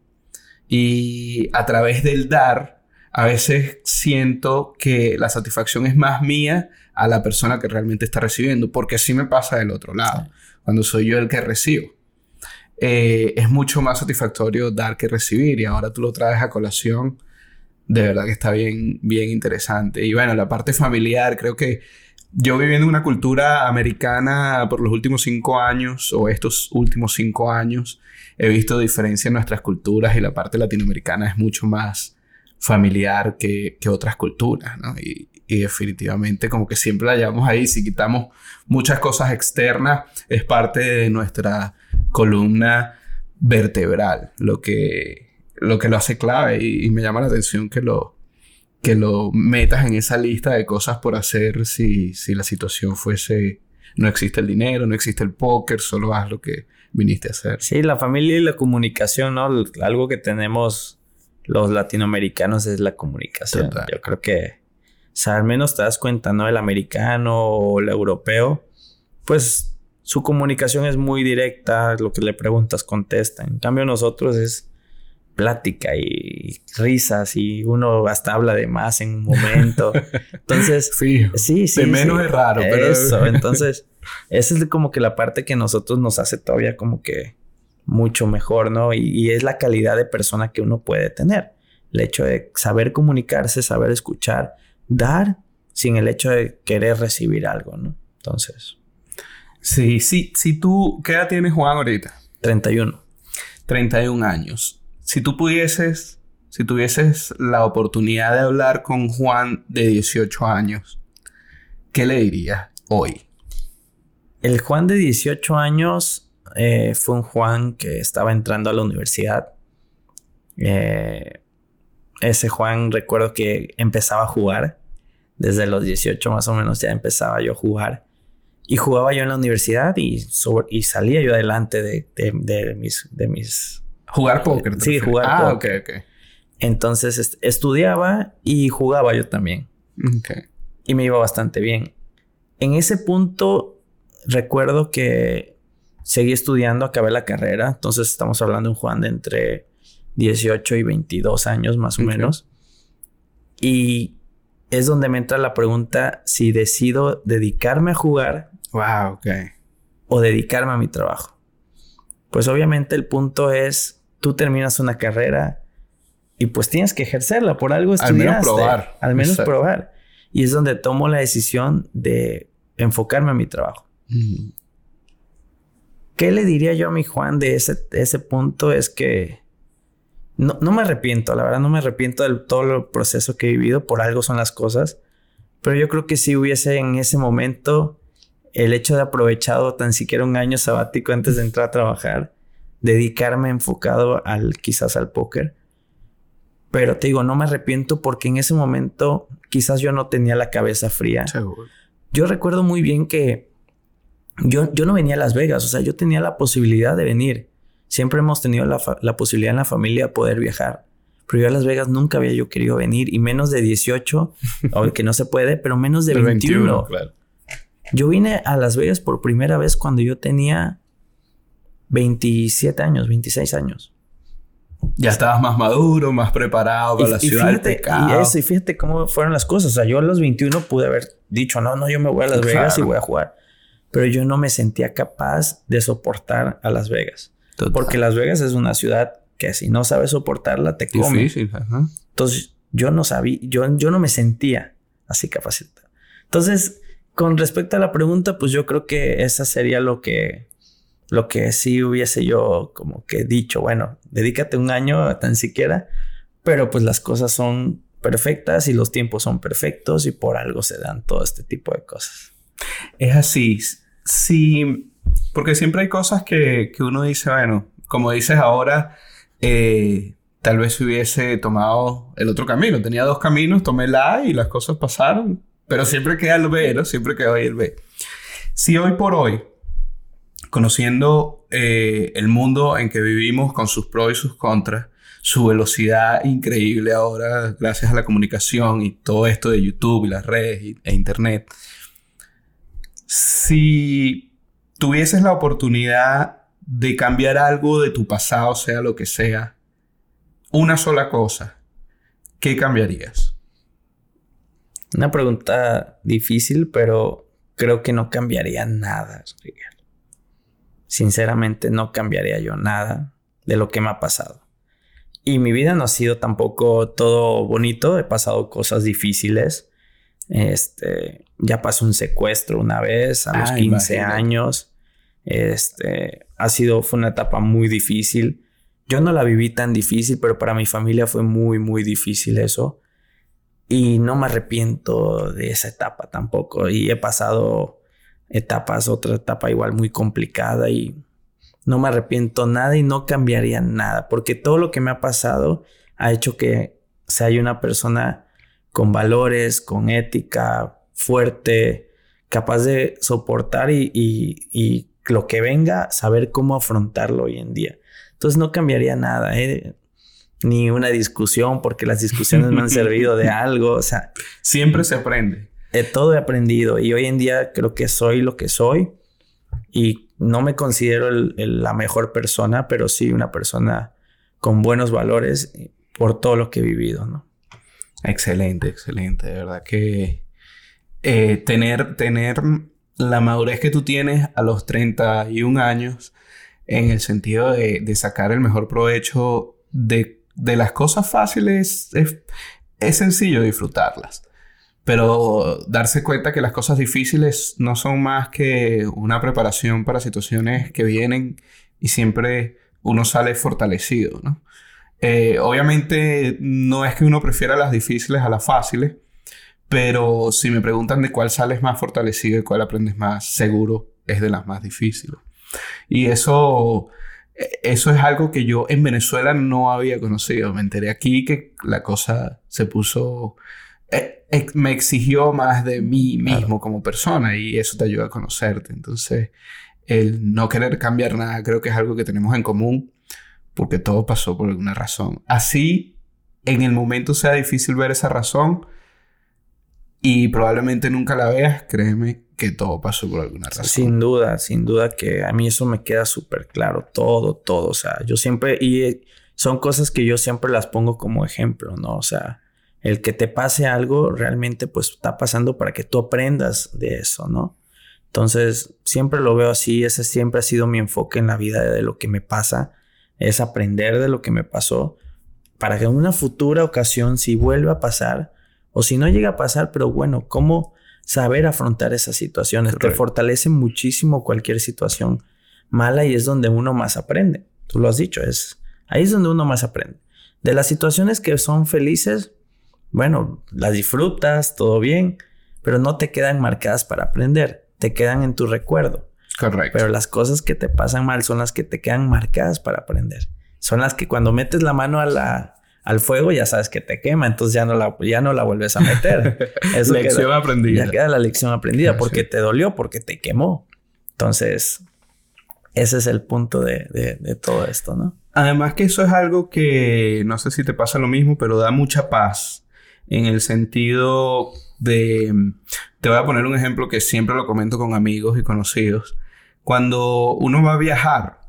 y a través del dar a veces siento que la satisfacción es más mía a la persona que realmente está recibiendo, porque sí me pasa del otro lado, cuando soy yo el que recibo. Eh, es mucho más satisfactorio dar que recibir y ahora tú lo traes a colación, de verdad que está bien, bien interesante. Y bueno, la parte familiar, creo que yo viviendo en una cultura americana por los últimos cinco años o estos últimos cinco años, he visto diferencia en nuestras culturas y la parte latinoamericana es mucho más familiar que, otras culturas, ¿no? Y, definitivamente como que siempre la llevamos ahí, si quitamos muchas cosas externas, es parte de nuestra columna vertebral, lo que lo, que lo hace clave y, me llama la atención que lo, que lo metas en esa lista de cosas por hacer si, si la situación fuese, no existe el dinero, no existe el póker, solo haz lo que viniste a hacer. Sí, la familia y la comunicación, ¿no? Algo que tenemos los latinoamericanos es la comunicación. Yo creo que, o sea, al menos te das cuenta, ¿no? El americano o el europeo, pues su comunicación es muy directa, lo que le preguntas contesta. En cambio nosotros es plática y risas y uno hasta habla de más en un momento. Entonces, sí, sí, sí. De menos es raro, pero eso. Entonces, esa es como que la parte que a nosotros nos hace todavía como que mucho mejor, ¿no? Y, es la calidad de persona que uno puede tener. El hecho de saber comunicarse, saber escuchar, dar sin el hecho de querer recibir algo, ¿no? Entonces. Sí, sí. Si tú, ¿qué edad tienes Juan ahorita? 31. 31 años. Si tú pudieses, si tuvieses la oportunidad de hablar con Juan de 18 años, ¿qué le dirías hoy? El Juan de 18 años eh, fue un Juan que estaba entrando a la universidad. Eh, ese Juan recuerdo que empezaba a jugar. Desde los 18 más o menos ya empezaba yo a jugar. Y jugaba yo en la universidad y, y salía yo adelante de, mis, de mis... ¿Jugar póker? Sí, jugar ah, ok, ok. Entonces estudiaba y jugaba yo también. Y me iba bastante bien. En ese punto recuerdo que seguí estudiando, acabé la carrera. Entonces estamos hablando de un Juan de entre 18 y 22 años más o menos. Y es donde me entra la pregunta si decido dedicarme a jugar. Wow, ok. O dedicarme a mi trabajo. Pues obviamente el punto es, tú terminas una carrera y pues tienes que ejercerla, por algo estudiaste. Al menos probar. Al menos probar. Y es donde tomo la decisión de enfocarme a mi trabajo. ¿Qué le diría yo a mi Juan de ese, ese punto? Es que no, no me arrepiento, la verdad no me arrepiento del todo el proceso que he vivido, por algo son las cosas, pero yo creo que si hubiese en ese momento el hecho de aprovechado tan siquiera un año sabático antes de entrar a trabajar, dedicarme enfocado al quizás al póker. Pero te digo, no me arrepiento porque en ese momento quizás yo no tenía la cabeza fría. Yo recuerdo muy bien que yo, yo no venía a Las Vegas, o sea, yo tenía la posibilidad de venir. Siempre hemos tenido la, posibilidad en la familia de poder viajar. Pero yo a Las Vegas nunca había yo querido venir y menos de 18, que no se puede, pero menos de 21. Yo vine a Las Vegas por primera vez cuando yo tenía 27 años, 26 años. Ya estabas más maduro, más preparado para la ciudad fíjate, Y eso, y fíjate cómo fueron las cosas. O sea, yo a los 21 pude haber dicho, no, no, yo me voy a Las Vegas y voy a jugar. Pero yo no me sentía capaz de soportar a Las Vegas. Porque Las Vegas es una ciudad que si no sabes soportarla, te come. Difícil, Entonces, yo no sabía, yo, yo no me sentía así capacitado. Entonces, con respecto a la pregunta, pues yo creo que esa sería lo que, lo que sí hubiese yo como que dicho, bueno, dedícate un año tan siquiera, pero pues las cosas son perfectas y los tiempos son perfectos y por algo se dan todo este tipo de cosas. Es así. Sí, porque siempre hay cosas que, uno dice, bueno, como dices ahora, eh, tal vez hubiese tomado el otro camino. Tenía dos caminos, tomé la A y las cosas pasaron, pero siempre queda el B, ¿no? Siempre queda ahí el B. Si hoy por hoy, conociendo eh, el mundo en que vivimos con sus pros y sus contras, su velocidad increíble ahora gracias a la comunicación y todo esto de YouTube y las redes e Internet, si tuvieses la oportunidad de cambiar algo de tu pasado, sea lo que sea, una sola cosa, ¿qué cambiarías? Una pregunta difícil, pero creo que no cambiaría nada, Sinceramente, no cambiaría yo nada de lo que me ha pasado. Y mi vida no ha sido tampoco todo bonito, he pasado cosas difíciles. Este, ya pasó un secuestro una vez a los 15 ah, años. Este, ha sido, fue una etapa muy difícil. Yo no la viví tan difícil, pero para mi familia fue muy, muy difícil eso. Y no me arrepiento de esa etapa tampoco. Y he pasado etapas, otra etapa igual muy complicada y no me arrepiento nada y no cambiaría nada, porque todo lo que me ha pasado ha hecho que sea una persona con valores, con ética, fuerte, capaz de soportar y, lo que venga, saber cómo afrontarlo hoy en día. Entonces no cambiaría nada, ¿eh? ni una discusión, porque las discusiones me han servido de algo, o sea. Siempre se aprende. De todo he aprendido y hoy en día creo que soy lo que soy y no me considero la mejor persona, pero sí una persona con buenos valores por todo lo que he vivido, ¿no? Excelente, excelente. De verdad que eh, tener, tener la madurez que tú tienes a los 31 años en el sentido de, sacar el mejor provecho de, las cosas fáciles es, es sencillo disfrutarlas. pero darse cuenta que las cosas difíciles no son más que una preparación para situaciones que vienen y siempre uno sale fortalecido, ¿no? Eh, obviamente no es que uno prefiera las difíciles a las fáciles, pero si me preguntan de cuál sales más fortalecido y cuál aprendes más seguro, es de las más difíciles. Y eso, eso es algo que yo en Venezuela no había conocido. Me enteré aquí que la cosa se puso eh, me exigió más de mí mismo como persona y eso te ayuda a conocerte. Entonces, el no querer cambiar nada creo que es algo que tenemos en común porque todo pasó por alguna razón. Así, en el momento sea difícil ver esa razón y probablemente nunca la veas, créeme que todo pasó por alguna razón. Sin duda, sin duda que a mí eso me queda súper claro, todo, todo. O sea, yo siempre, y son cosas que yo siempre las pongo como ejemplo, ¿no? O sea, el que te pase algo realmente pues está pasando para que tú aprendas de eso, ¿no? Entonces, siempre lo veo así, ese siempre ha sido mi enfoque en la vida de lo que me pasa, es aprender de lo que me pasó para que en una futura ocasión, si vuelva a pasar, o si no llega a pasar, pero bueno, cómo saber afrontar esas situaciones, te fortalece muchísimo cualquier situación mala y es donde uno más aprende. Tú lo has dicho, es ahí es donde uno más aprende. De las situaciones que son felices, bueno, las disfrutas, todo bien, pero no te quedan marcadas para aprender, te quedan en tu recuerdo. Correcto. Pero las cosas que te pasan mal son las que te quedan marcadas para aprender. Son las que cuando metes la mano a la, al fuego ya sabes que te quema, entonces ya no la, ya no la vuelves a meter. Es lección aprendida. Ya queda la lección aprendida porque te dolió, porque te quemó. Entonces, ese es el punto de, de, de todo esto, ¿no? Además que eso es algo que no sé si te pasa lo mismo, pero da mucha paz en el sentido de, te voy a poner un ejemplo que siempre lo comento con amigos y conocidos. Cuando uno va a viajar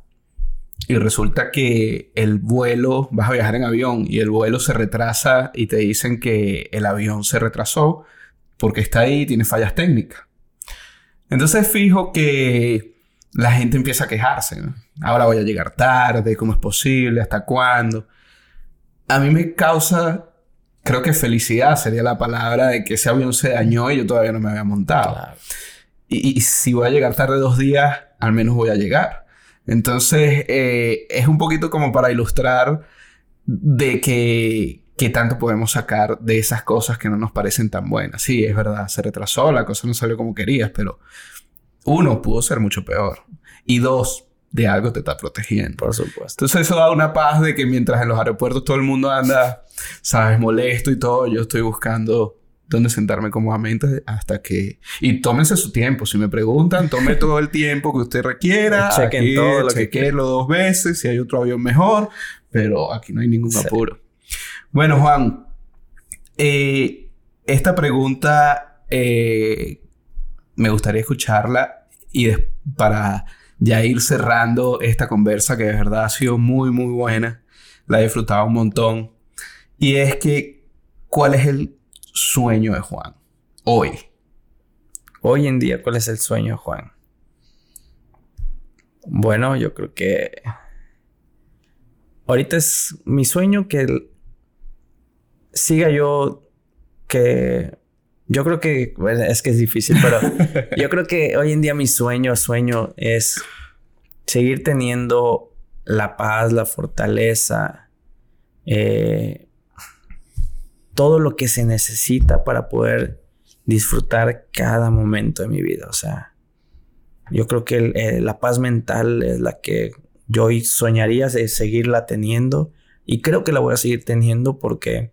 y resulta que el vuelo, vas a viajar en avión y el vuelo se retrasa y te dicen que el avión se retrasó porque está ahí y tiene fallas técnicas. Entonces fijo que la gente empieza a quejarse. Ahora voy a llegar tarde, ¿cómo es posible? ¿Hasta cuándo? A mí me causa creo que felicidad sería la palabra de que ese avión se dañó y yo todavía no me había montado. Y, si voy a llegar tarde dos días, al menos voy a llegar. Entonces, eh, es un poquito como para ilustrar de que, que tanto podemos sacar de esas cosas que no nos parecen tan buenas. Sí, es verdad, se retrasó, la cosa no salió como querías, pero uno, pudo ser mucho peor. Y dos, de algo te está protegiendo. Por supuesto. Entonces eso da una paz de que mientras en los aeropuertos todo el mundo anda, sabes, molesto y todo, yo estoy buscando dónde sentarme cómodamente hasta que... Y tómense su tiempo. Si me preguntan, tome todo el tiempo que usted requiera. Chequen todo lo que dos veces. Si hay otro avión mejor. Pero aquí no hay ningún apuro. Bueno, Juan. Eh, esta pregunta eh, me gustaría escucharla y para ya ir cerrando esta conversa que de verdad ha sido muy, muy buena. La he disfrutado un montón. Y es que, ¿cuál es el sueño de Juan hoy? Hoy en día, ¿cuál es el sueño de Juan? Bueno, yo creo que ahorita es mi sueño que siga yo que yo creo que, bueno, es que es difícil, pero yo creo que hoy en día mi sueño, sueño es seguir teniendo la paz, la fortaleza, eh, todo lo que se necesita para poder disfrutar cada momento de mi vida. O sea, yo creo que eh, la paz mental es la que yo soñaría de seguirla teniendo y creo que la voy a seguir teniendo porque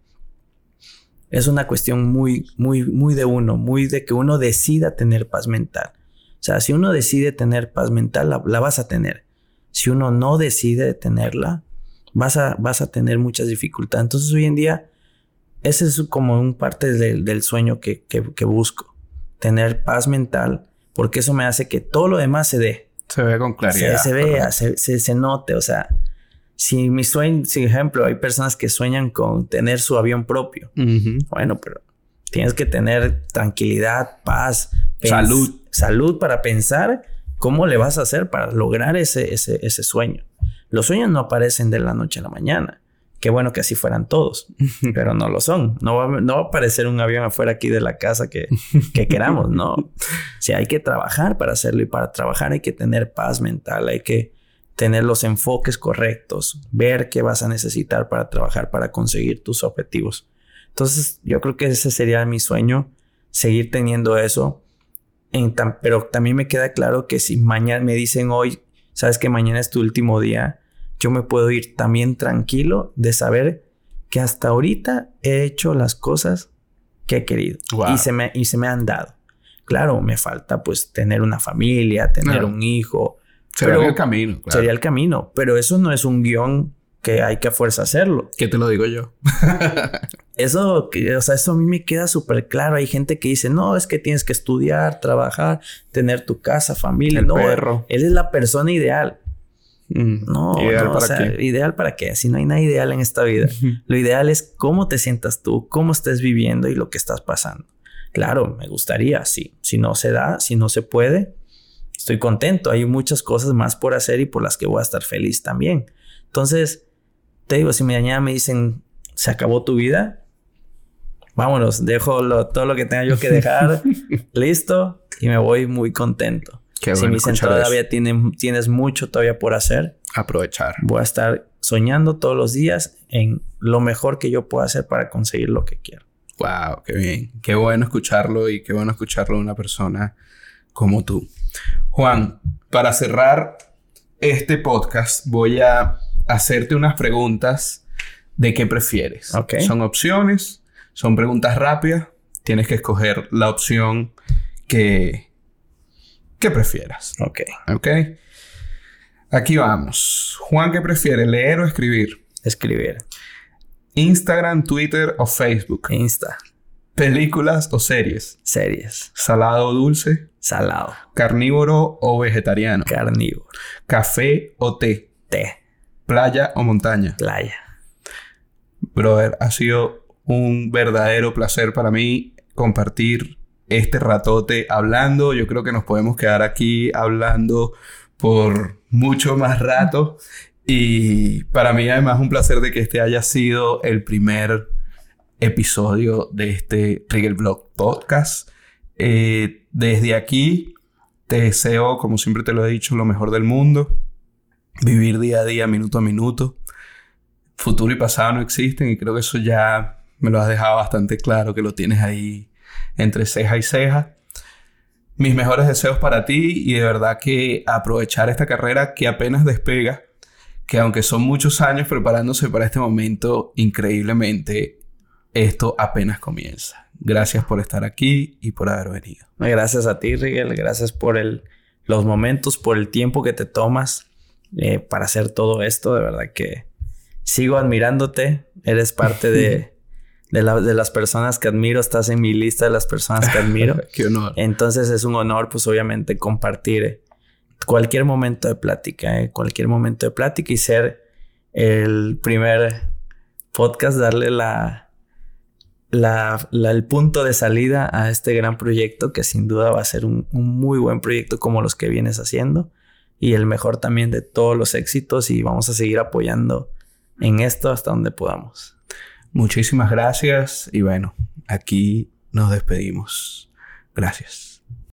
es una cuestión muy, muy, muy de uno, muy de que uno decida tener paz mental. O sea, si uno decide tener paz mental, la, vas a tener. Si uno no decide tenerla, vas a, vas a tener muchas dificultades. Entonces, hoy en día, ese es como un parte del sueño que, busco. Tener paz mental, porque eso me hace que todo lo demás se dé. Se vea con claridad. Se, vea, se, se, note. O sea, si mi sueño, si ejemplo, hay personas que sueñan con tener su avión propio. Bueno, pero tienes que tener tranquilidad, paz, salud. Salud para pensar cómo le vas a hacer para lograr ese, ese, ese sueño. Los sueños no aparecen de la noche a la mañana. Qué bueno que así fueran todos, pero no lo son. No va, no va a aparecer un avión afuera aquí de la casa que, que queramos, no. Si hay que trabajar para hacerlo y para trabajar hay que tener paz mental, hay que tener los enfoques correctos, ver qué vas a necesitar para trabajar, para conseguir tus objetivos. Entonces, yo creo que ese sería mi sueño, seguir teniendo eso. En pero también me queda claro que si mañana me dicen hoy, sabes que mañana es tu último día, yo me puedo ir también tranquilo de saber que hasta ahorita he hecho las cosas que he querido y, se me, y se me han dado. Claro, me falta pues tener una familia, tener un hijo, Sería el camino. Sería el camino. Pero eso no es un guion que hay que a fuerza hacerlo. ¿Qué te lo digo yo? eso, o sea, eso a mí me queda súper claro. Hay gente que dice, no, es que tienes que estudiar, trabajar, tener tu casa, familia. no, perro. él es la persona ideal. Mm, no, ¿Ideal para o sea, qué? ideal para qué? Si no hay nada ideal en esta vida. lo ideal es cómo te sientas tú, cómo estés viviendo y lo que estás pasando. Claro, me gustaría, sí. Si no se da, si no se puede, estoy contento. Hay muchas cosas más por hacer y por las que voy a estar feliz también. Entonces, te digo, si mañana me dicen, se acabó tu vida, vámonos, dejo todo lo que tenga yo que dejar, listo, y me voy muy contento. Si me dicen todavía tienes mucho todavía por hacer, aprovechar. Voy a estar soñando todos los días en lo mejor que yo pueda hacer para conseguir lo que quiero. Wow, qué bien. Qué bueno escucharlo y qué bueno escucharlo de una persona como tú. Juan, para cerrar este podcast, voy a hacerte unas preguntas de qué prefieres. Son opciones, son preguntas rápidas. Tienes que escoger la opción que, que prefieras. Ok. Ok. Aquí vamos. Juan, ¿qué prefiere? ¿Leer o escribir? Escribir. Instagram, Twitter o Facebook. Insta. ¿Películas o series? Series. ¿Salado o dulce? Salado. ¿Carnívoro o vegetariano? Carnívoro. ¿Café o té? Té. ¿Playa o montaña? Playa. Brother, ha sido un verdadero placer para mí compartir este ratote hablando. Yo creo que nos podemos quedar aquí hablando por mucho más rato. Y para mí además un placer de que este haya sido el primer episodio de este Trigger Blog Podcast. Eh, desde aquí te deseo, como siempre te lo he dicho, lo mejor del mundo. Vivir día a día, minuto a minuto. Futuro y pasado no existen y creo que eso ya me lo has dejado bastante claro, que lo tienes ahí entre ceja y ceja. Mis mejores deseos para ti y de verdad que aprovechar esta carrera que apenas despega, que aunque son muchos años preparándose para este momento, increíblemente esto apenas comienza. Gracias por estar aquí y por haber venido. Gracias a ti, Rigel. Gracias por el, los momentos, por el tiempo que te tomas eh, para hacer todo esto. De verdad que sigo admirándote. Eres parte de, de, las personas que admiro. Estás en mi lista de las personas que admiro. Qué honor. Entonces es un honor, pues obviamente, compartir cualquier momento de plática, eh, cualquier momento de plática y ser el primer podcast, darle la, el punto de salida a este gran proyecto que sin duda va a ser un, muy buen proyecto como los que vienes haciendo y el mejor también de todos los éxitos y vamos a seguir apoyando en esto hasta donde podamos. Muchísimas gracias y bueno, aquí nos despedimos. Gracias.